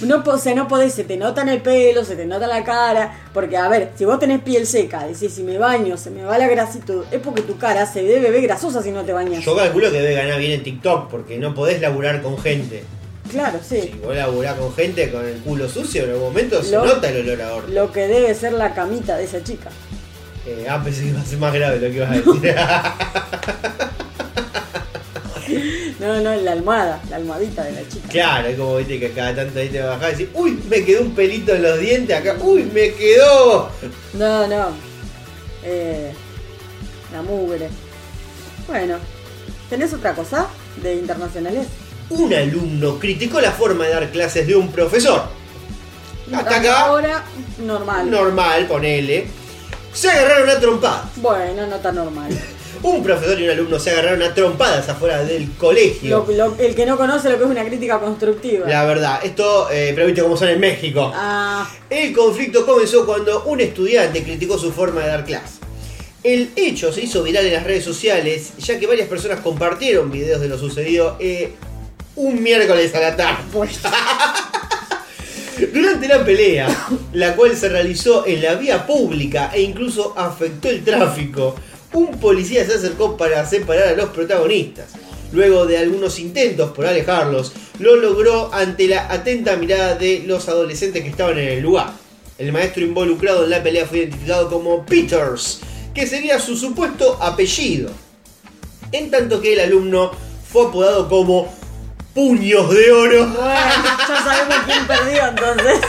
No, o sea, no podés, se te nota en el pelo, se te nota en la cara. Porque, a ver, si vos tenés piel seca, decís, si me baño, se me va la grasita, es porque tu cara se debe ver grasosa si no te bañas. Yo calculo que debe ganar bien en TikTok, porque no podés laburar con gente. Claro, sí. Si vos laburás con gente con el culo sucio, en algún momento se Lo- nota el olor a orto. Lo que debe ser la camita de esa chica. Eh, ah, pensé que iba a ser más grave lo que ibas a decir. No, no, la almohada, la almohadita de la chica. claro, es como viste que cada tanto ahí te bajás y decís, uy, me quedó un pelito en los dientes acá, uy, me quedó. No, no. Eh, la mugre. Bueno, ¿tenés otra cosa de internacionales? Un alumno criticó la forma de dar clases de un profesor. Hasta acá, Ahora, normal. normal, ponele. Se agarraron a trompadas. Bueno, no tan normal. Un profesor y un alumno se agarraron a trompadas afuera del colegio. Lo- lo- el que no conoce lo que es una crítica constructiva. La verdad, esto, eh, pero viste cómo son en México. Ah, El conflicto comenzó cuando un estudiante criticó su forma de dar clase. El hecho se hizo viral en las redes sociales, ya que varias personas compartieron videos de lo sucedido eh, un miércoles a la tarde. Durante la pelea, la cual se realizó en la vía pública e incluso afectó el tráfico, un policía se acercó para separar a los protagonistas. Luego de algunos intentos por alejarlos, lo logró ante la atenta mirada de los adolescentes que estaban en el lugar. El maestro involucrado en la pelea fue identificado como Peters, que sería su supuesto apellido. En tanto que el alumno fue apodado como Puños de Oro. Bueno, ya sabemos quién perdió entonces.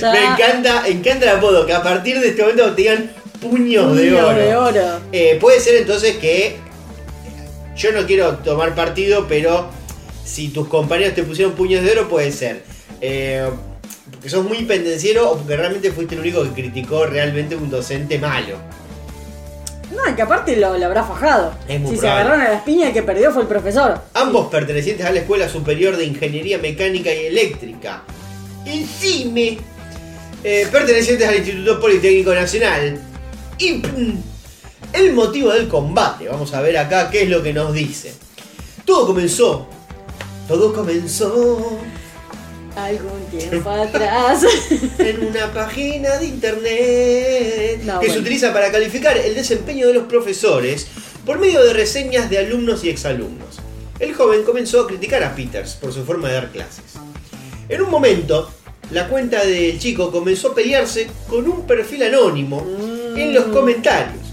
Ya- Me encanta, encanta el apodo, que a partir de este momento te digan puños de oro. de oro. Eh, puede ser entonces que yo no quiero tomar partido, pero si tus compañeros te pusieron puños de oro, puede ser. Eh, porque sos muy pendenciero o porque realmente fuiste el único que criticó realmente un docente malo. Que aparte lo, lo habrá fajado. Es muy si se probable. agarraron a las piñas, el que perdió fue el profesor. Ambos pertenecientes a la Escuela Superior de Ingeniería Mecánica y Eléctrica. Encime, eh, pertenecientes al Instituto Politécnico Nacional. IPN. El motivo del combate, vamos a ver acá qué es lo que nos dice. Todo comenzó. Todo comenzó Algún tiempo atrás. en una página de internet No, que se utiliza para calificar el desempeño de los profesores por medio de reseñas de alumnos y exalumnos. El joven comenzó a criticar a Peters por su forma de dar clases. En un momento, la cuenta del chico comenzó a pelearse con un perfil anónimo en los comentarios.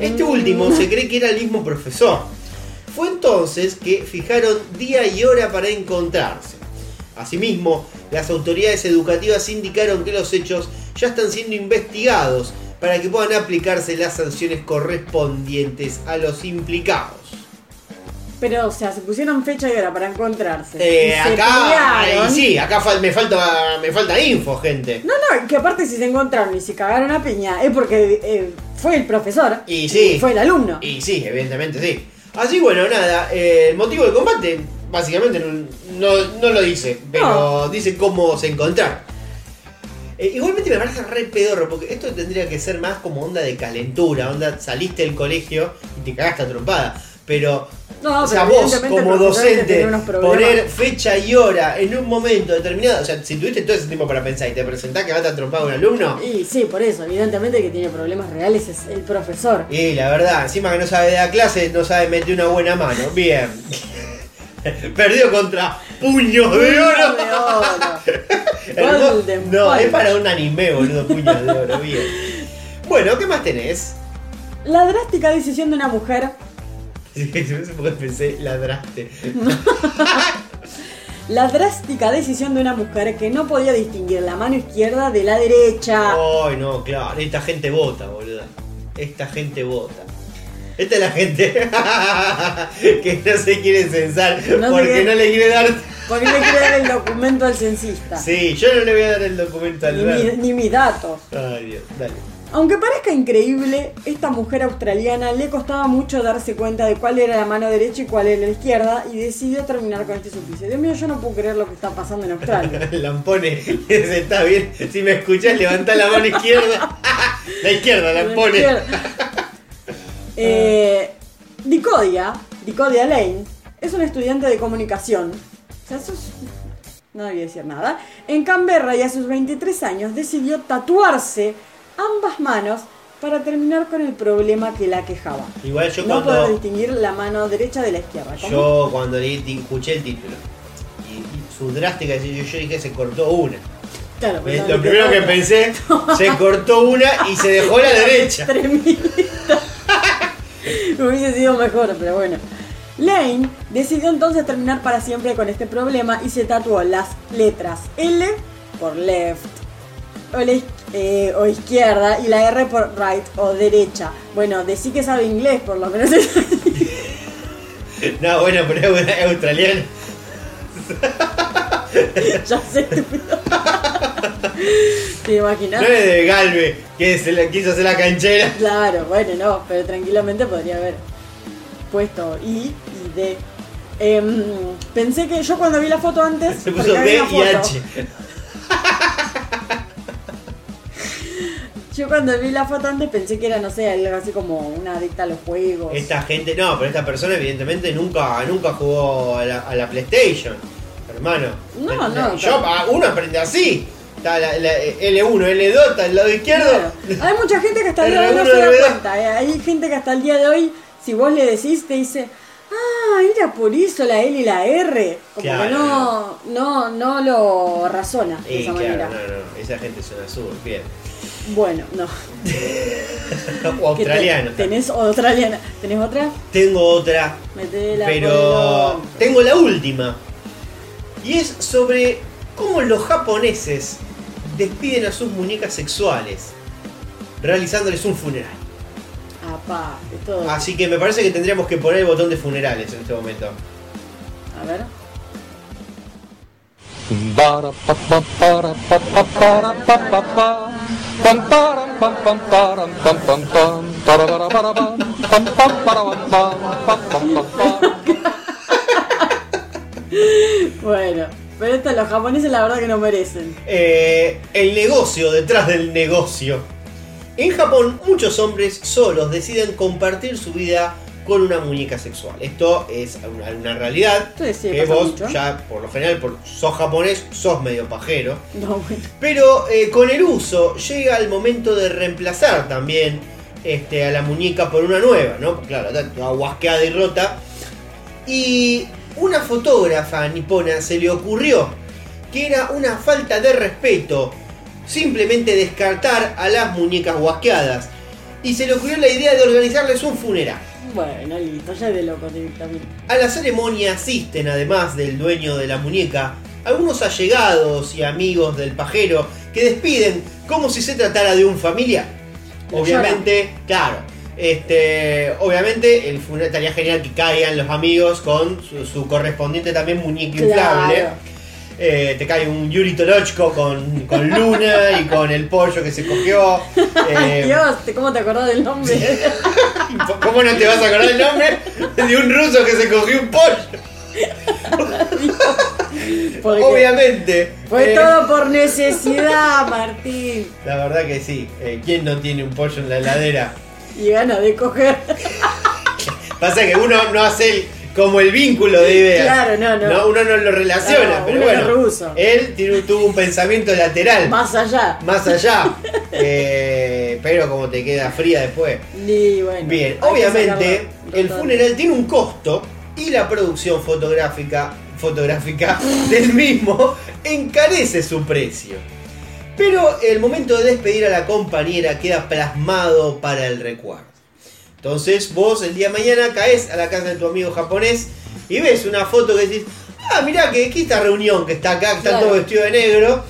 Este último se cree que era el mismo profesor. Fue entonces que fijaron día y hora para encontrarse. Asimismo, las autoridades educativas indicaron que los hechos ya están siendo investigados para que puedan aplicarse las sanciones correspondientes a los implicados. Pero, o sea, se pusieron fecha y hora para encontrarse. Eh, Y se acá, sí, acá fal- me falta, me falta info, gente. No, no, que aparte si se encontraron y se cagaron a piña es porque eh, fue el profesor Y sí. fue el alumno. Y sí, evidentemente sí. Así bueno, nada, eh, el motivo del combate básicamente no, no- no lo dice, pero dice cómo se encontraron. Eh, igualmente me parece re pedorro, porque esto tendría que ser más como onda de calentura, onda saliste del colegio y te cagaste a trompada. Pero, No, o sea, pero vos como docente, poner fecha y hora en un momento determinado, o sea, si tuviste todo ese tiempo para pensar y te presentás que vas a trompar a un alumno, Y sí, por eso, evidentemente que tiene problemas reales es el profesor. Y la verdad, encima que no sabe dar clase, no sabe meter una buena mano. Bien. Perdió contra Puños de Oro. de oro. Hermo- Golden No, es para un anime, boludo, Puños de Oro. Bien. Bueno, ¿qué más tenés? La drástica decisión de una mujer Sí, pensé ladraste. La drástica decisión de una mujer que no podía distinguir la mano izquierda de la derecha. Ay, no, claro. Esta gente vota, boludo. Esta gente vota. Esta es la gente que no se quiere censar No porque quiere- no le quiere dar. Porque le quiere dar el documento al censista. Sí, yo no le voy a dar el documento al Ni, mi- ni mis datos. Ay, Dios, dale. Aunque parezca increíble, esta mujer australiana le costaba mucho darse cuenta de cuál era la mano derecha y cuál era la izquierda y decidió terminar con este suplicio. Dios mío, yo no puedo creer lo que está pasando en Australia. Lampone, está bien. Si me escuchás, levantá la mano izquierda. La izquierda, Lampone. Eh, Dicodia, Dicodia Lane, es una estudiante de comunicación. O sea, eso es- No debía decir nada. En Canberra y a sus 23 años decidió tatuarse ambas manos para terminar con el problema que la quejaba. Igual yo No cuando. distinguir la mano derecha de la izquierda. ¿Cómo? Yo cuando leí, escuché el título. Y, y su drástica decisión, yo dije se cortó una. Claro, Lo primero que pensé, se cortó una y se dejó la derecha. Tremendita. Hubiese sido mejor, pero bueno. Lane decidió entonces terminar para siempre con este problema y se tatuó las letras L por left o, la eh, o izquierda y la R por right o derecha. Bueno, decí que sabe inglés, por lo menos. No, bueno, pero es australiana. ya sé, estúpido. ¿Te imaginas? No es de Galve, que se la quiso hacer la canchera. Claro, bueno, no, pero tranquilamente podría haber puesto I y D. Em, pensé que yo cuando vi la foto antes. Se puso D y H. Yo cuando vi la foto antes pensé que era, no sé, algo así como una adicta a los juegos. Esta gente, no, pero esta persona evidentemente nunca, nunca jugó a la, a la PlayStation, hermano. No, no, Yo, ah, uno aprende así. Está la, la L1, L2, está al lado izquierdo. Claro. Hay mucha gente que hasta el día de hoy no R1, se da R2. cuenta. eh. Hay gente que hasta el día de hoy, si vos le decís, te dice, ah, era por eso la L y la R. Como Claro. que no, no, no lo razona de Y esa claro, manera. no, no, esa gente suena azul, bien. Bueno, no. O australiano. ¿Tenés australiana? ¿Tenés otra? Tengo otra, Metela pero tengo la última. Y es sobre cómo los japoneses despiden a sus muñecas sexuales, realizándoles un funeral. Apá, es todo. Así que me parece que tendríamos que poner el botón de funerales en este momento. A ver. Bueno, pero esto los japoneses la verdad que no merecen. Eh, el negocio detrás del negocio. En Japón, muchos hombres solos deciden compartir su vida con una muñeca sexual. Esto es una, una realidad Esto sí que vos mucho. ya, por lo general, por, sos japonés, sos medio pajero. No, bueno. Pero eh, con el uso llega el momento de reemplazar también este, a la muñeca por una nueva, ¿no? Claro, está toda guasqueada y rota. Y una fotógrafa nipona se le ocurrió que era una falta de respeto simplemente descartar a las muñecas guasqueadas. Y se le ocurrió la idea de organizarles un funeral. Bueno, listo, ya de loco directamente. A la ceremonia asisten, además del dueño de la muñeca, algunos allegados y amigos del pajero que despiden como si se tratara de un familiar. Obviamente, claro, este, obviamente el funeral estaría genial que caigan los amigos con su, su correspondiente también muñeca inflable. Claro. Eh, te cae un Yuri Tolochko con, con Luna y con el pollo que se cogió. Eh, Dios, ¿te- ¿cómo te acordás del nombre? ¿Cómo no te vas a acordar el nombre de un ruso que se cogió un pollo? Porque Obviamente. Fue eh, todo por necesidad, Martín. La verdad que sí. Eh, ¿Quién no tiene un pollo en la heladera? Y ganas de coger. Pasa que uno no hace el- como el vínculo de ideas. Claro, no, no. Uno no lo relaciona, No, pero uno bueno. ruso. Él tiene- tuvo un pensamiento lateral. Más allá. más allá. Eh, pero como te queda fría después. Y bueno. Bien, obviamente el funeral tiene un costo y la producción fotográfica, fotográfica del mismo encarece su precio. Pero el momento de despedir a la compañera queda plasmado para el recuerdo. Entonces vos el día de mañana caes a la casa de tu amigo japonés y ves una foto que decís, ah, mirá que aquí esta reunión que está acá, que están Claro. todos vestidos de negro,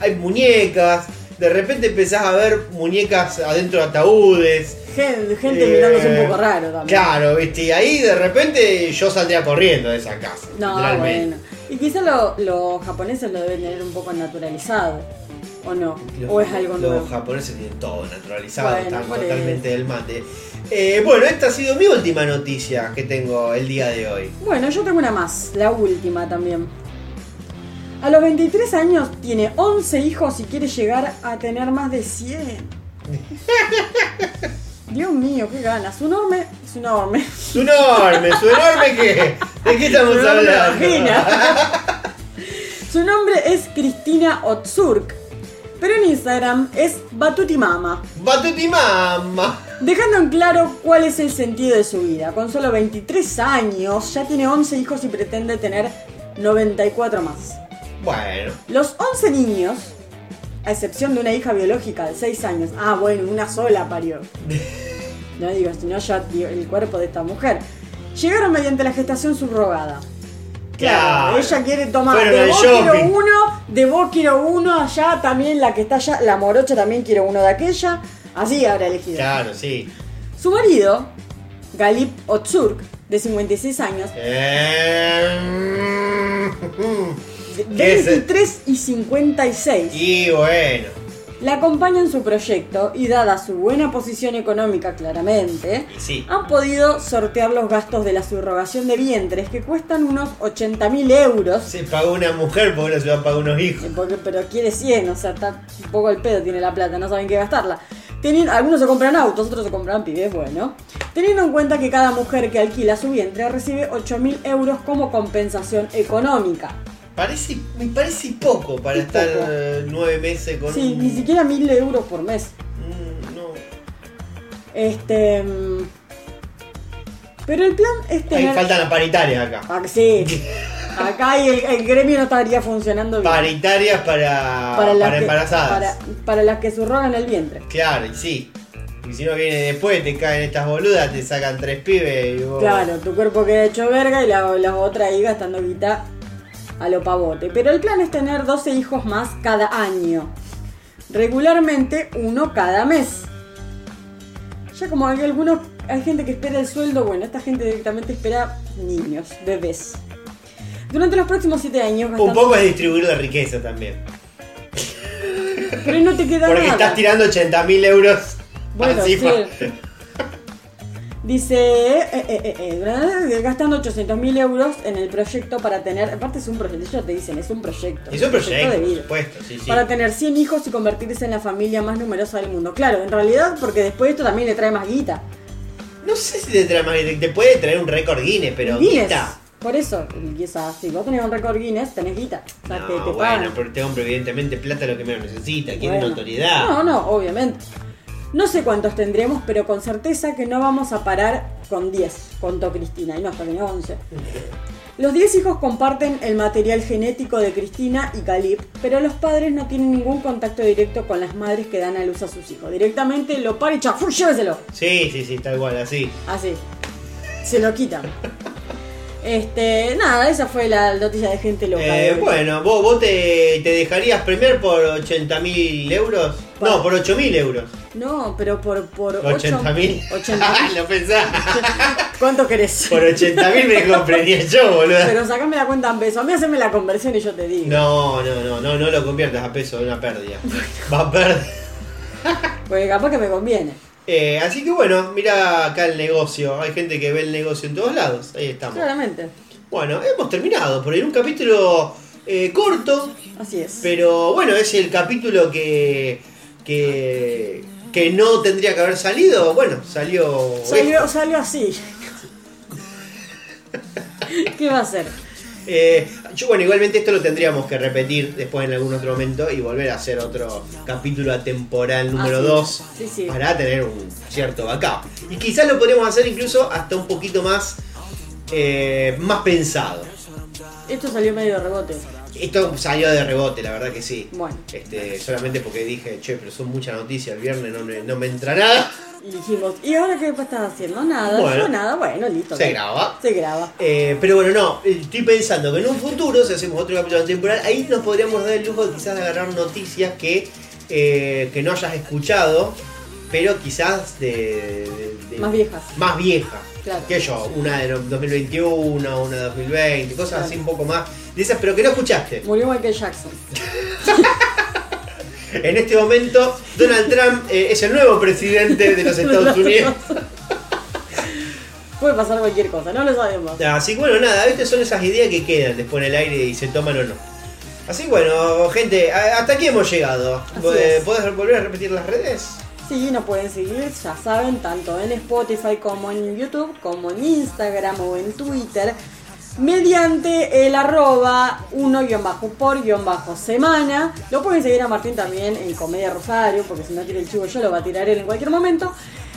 hay muñecas, de repente empezás a ver muñecas adentro de ataúdes. Gente, gente Eh, mirándose un poco raro también. Claro, viste, y ahí de repente yo saldría corriendo de esa casa. No, bueno. Y quizás lo- los japoneses lo deben tener un poco naturalizado. ¿O no? Los, ¿O es algo los nuevo? japoneses tienen todo naturalizado, Bueno, están totalmente del mate. Eh, bueno, esta ha sido mi última noticia que tengo el día de hoy. Bueno, yo tengo una más, la última también. A los 23 años tiene 11 hijos y quiere llegar a tener más de 100. Dios mío, qué ganas. Su nombre, su nombre. Su enorme, su enorme qué. ¿De qué estamos Su enorme hablando? Su nombre es Cristina Otsurk, pero en Instagram es Batutimama. Batutimama. Dejando en claro cuál es el sentido de su vida. Con solo 23 años ya tiene 11 hijos y pretende tener 94 más. Bueno, Los 11 niños, a excepción de una hija biológica de 6 años, ah, bueno, una sola parió. No digo, si no ya el cuerpo de esta mujer. Llegaron mediante la gestación subrogada. Claro, ella quiere tomar Fueron de al vos quiero uno, de vos quiero uno, allá también la que está allá, la morocha también quiere uno de aquella. Así habrá elegido. claro, sí. Su marido, Galip Otsurk, de 56 años, Eh, de ¿Qué es? 23 y 56, y bueno, la acompaña en su proyecto y dada su buena posición económica claramente, sí. han podido sortear los gastos de la subrogación de vientres que cuestan unos 80 mil euros. Se pagó una mujer porque no se va a pagar unos hijos. Porque- pero quiere 100, o sea, está un poco el pedo, tiene la plata, no saben qué gastarla. Teniendo, algunos se compran autos, otros se compran pibes, bueno. Teniendo en cuenta que cada mujer que alquila su vientre recibe 8.000 euros como compensación económica. Parece, me parece poco para Es estar poco. eh, nueve meses con Sí, un- ni siquiera 1.000 euros por mes. Mm, no. Este. mm, Pero el plan es Ahí tener. faltan las paritarias acá. Ah, sí. Acá el, el gremio no estaría funcionando bien. Paritarias para, para, las que- embarazadas. para, para las que surrogan el vientre. Claro, y sí. Y si no viene después, te caen estas boludas, te sacan tres pibes y vos. Claro, tu cuerpo queda hecho verga y la, la otra ahí gastando guita a lo pavote. Pero el plan es tener 12 hijos más cada año. Regularmente uno cada mes. Ya como hay algunos, hay gente que espera el sueldo, bueno, esta gente directamente espera niños, bebés. Durante los próximos 7 años Un poco es distribuir la riqueza también. Pero no te queda Porque nada. estás tirando 80.000 euros Bueno, sí. Dice, eh, eh, eh, eh, gastando 800 mil euros en el proyecto para tener, aparte es un proyecto, ellos te dicen, es un proyecto. Es un proyecto, de por vida. supuesto, sí, sí. Para tener 100 hijos y convertirse en la familia más numerosa del mundo. Claro, en realidad porque después esto también le trae más guita. No sé si te trae más, te puede traer un récord Guinness, pero Guinness. guita. Por eso, quizás, si vos tenés un récord Guinness, tenés guita. O sea, No, te, te bueno, pagan. pero este hombre evidentemente plata lo que menos necesita, quiere Bueno. notoriedad. No, no, obviamente. No sé cuántos tendremos, pero con certeza que no vamos a parar con 10, contó Cristina, y no, hasta que no 11. Los 10 hijos comparten el material genético de Cristina y Calip, pero los padres no tienen ningún contacto directo con las madres que dan a luz a sus hijos. Directamente lo paran y chafú, lléveselo. Sí, sí, sí, tal cual, así. Así. Se lo quitan. Este, nada, esa fue la noticia de gente loca. Eh, bueno, ¿vos, vos te, te dejarías premiar por 80.000 euros? No, por 8.000 euros. No, pero por, por 80.000. 80.000. Lo pensás. ¿Cuánto querés? Por 80.000 me compraría yo, boludo. Pero sacame la cuenta en pesos. A mí haceme la conversión y yo te digo. No, no, no, no, no lo conviertas a peso de una pérdida. Va a perder. Porque capaz que me conviene. Eh, así que bueno, mira acá el negocio. Hay gente que ve el negocio en todos lados. Ahí estamos. Claramente. Bueno, hemos terminado por ahí. Un capítulo eh, corto. Así es. Pero bueno, es el capítulo que, que, que no tendría que haber salido. Bueno, salió. Salió, salió así. ¿Qué va a hacer? Eh, yo, bueno, igualmente esto lo tendríamos que repetir después en algún otro momento y volver a hacer otro capítulo atemporal número Ah, sí. 2 Sí, sí. para tener un cierto backup. Y quizás lo podríamos hacer incluso hasta un poquito más, eh, más pensado. Esto salió medio rebote. Esto salió de rebote, la verdad que sí. Bueno. Este, solamente porque dije, che, pero son muchas noticias, el viernes no, me- no me entra nada. Y dijimos, ¿y ahora qué estás haciendo? Nada, Bueno. yo nada, bueno, listo. Se graba. Se graba. Eh, pero bueno, no, estoy pensando que en un futuro, si hacemos otro capítulo temporal, ahí nos podríamos dar el lujo quizás de agarrar noticias que, eh, que no hayas escuchado, pero quizás de, de- de- Más viejas. más viejas. Claro. ¿Qué yo? Una de 2021, una de 2020, cosas así un poco más de esas, pero que no escuchaste. Murió Michael Jackson. En este momento, Donald Trump eh, es el nuevo presidente de los Estados Unidos. Puede pasar cualquier cosa, no lo sabemos. Así que bueno, nada, estas son esas ideas que quedan después en el aire y se toman o no. Así bueno, gente, hasta aquí hemos llegado. Así es. ¿Podés volver a repetir las redes? Sí, nos pueden seguir, ya saben, tanto en Spotify como en YouTube, como en Instagram o en Twitter, mediante el arroba 1-por-semana. Lo pueden seguir a Martín también en Comedia Rosario, porque si no tira el chivo yo lo va a tirar él en cualquier momento.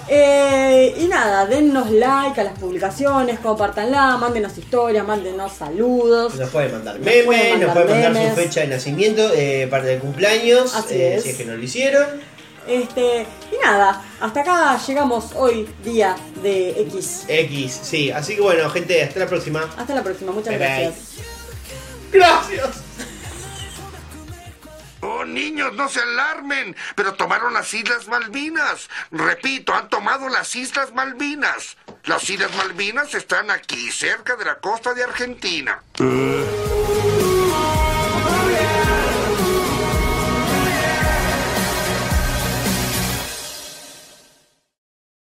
Eh, y nada, dennos like a las publicaciones, compartanla, mándenos historias, mándenos saludos. Nos pueden mandar Nos memes, nos pueden mandar memes. su fecha de nacimiento, eh, parte de cumpleaños, Así eh, es. si es que no lo hicieron. Este, y nada, hasta acá llegamos hoy, día de X. X, sí. Así que bueno, gente, hasta la próxima. Hasta la próxima, muchas Bye, bye. gracias. Gracias. Oh, niños, no se alarmen, pero tomaron las Islas Malvinas. Repito, han tomado las Islas Malvinas. Las Islas Malvinas están aquí, cerca de la costa de Argentina.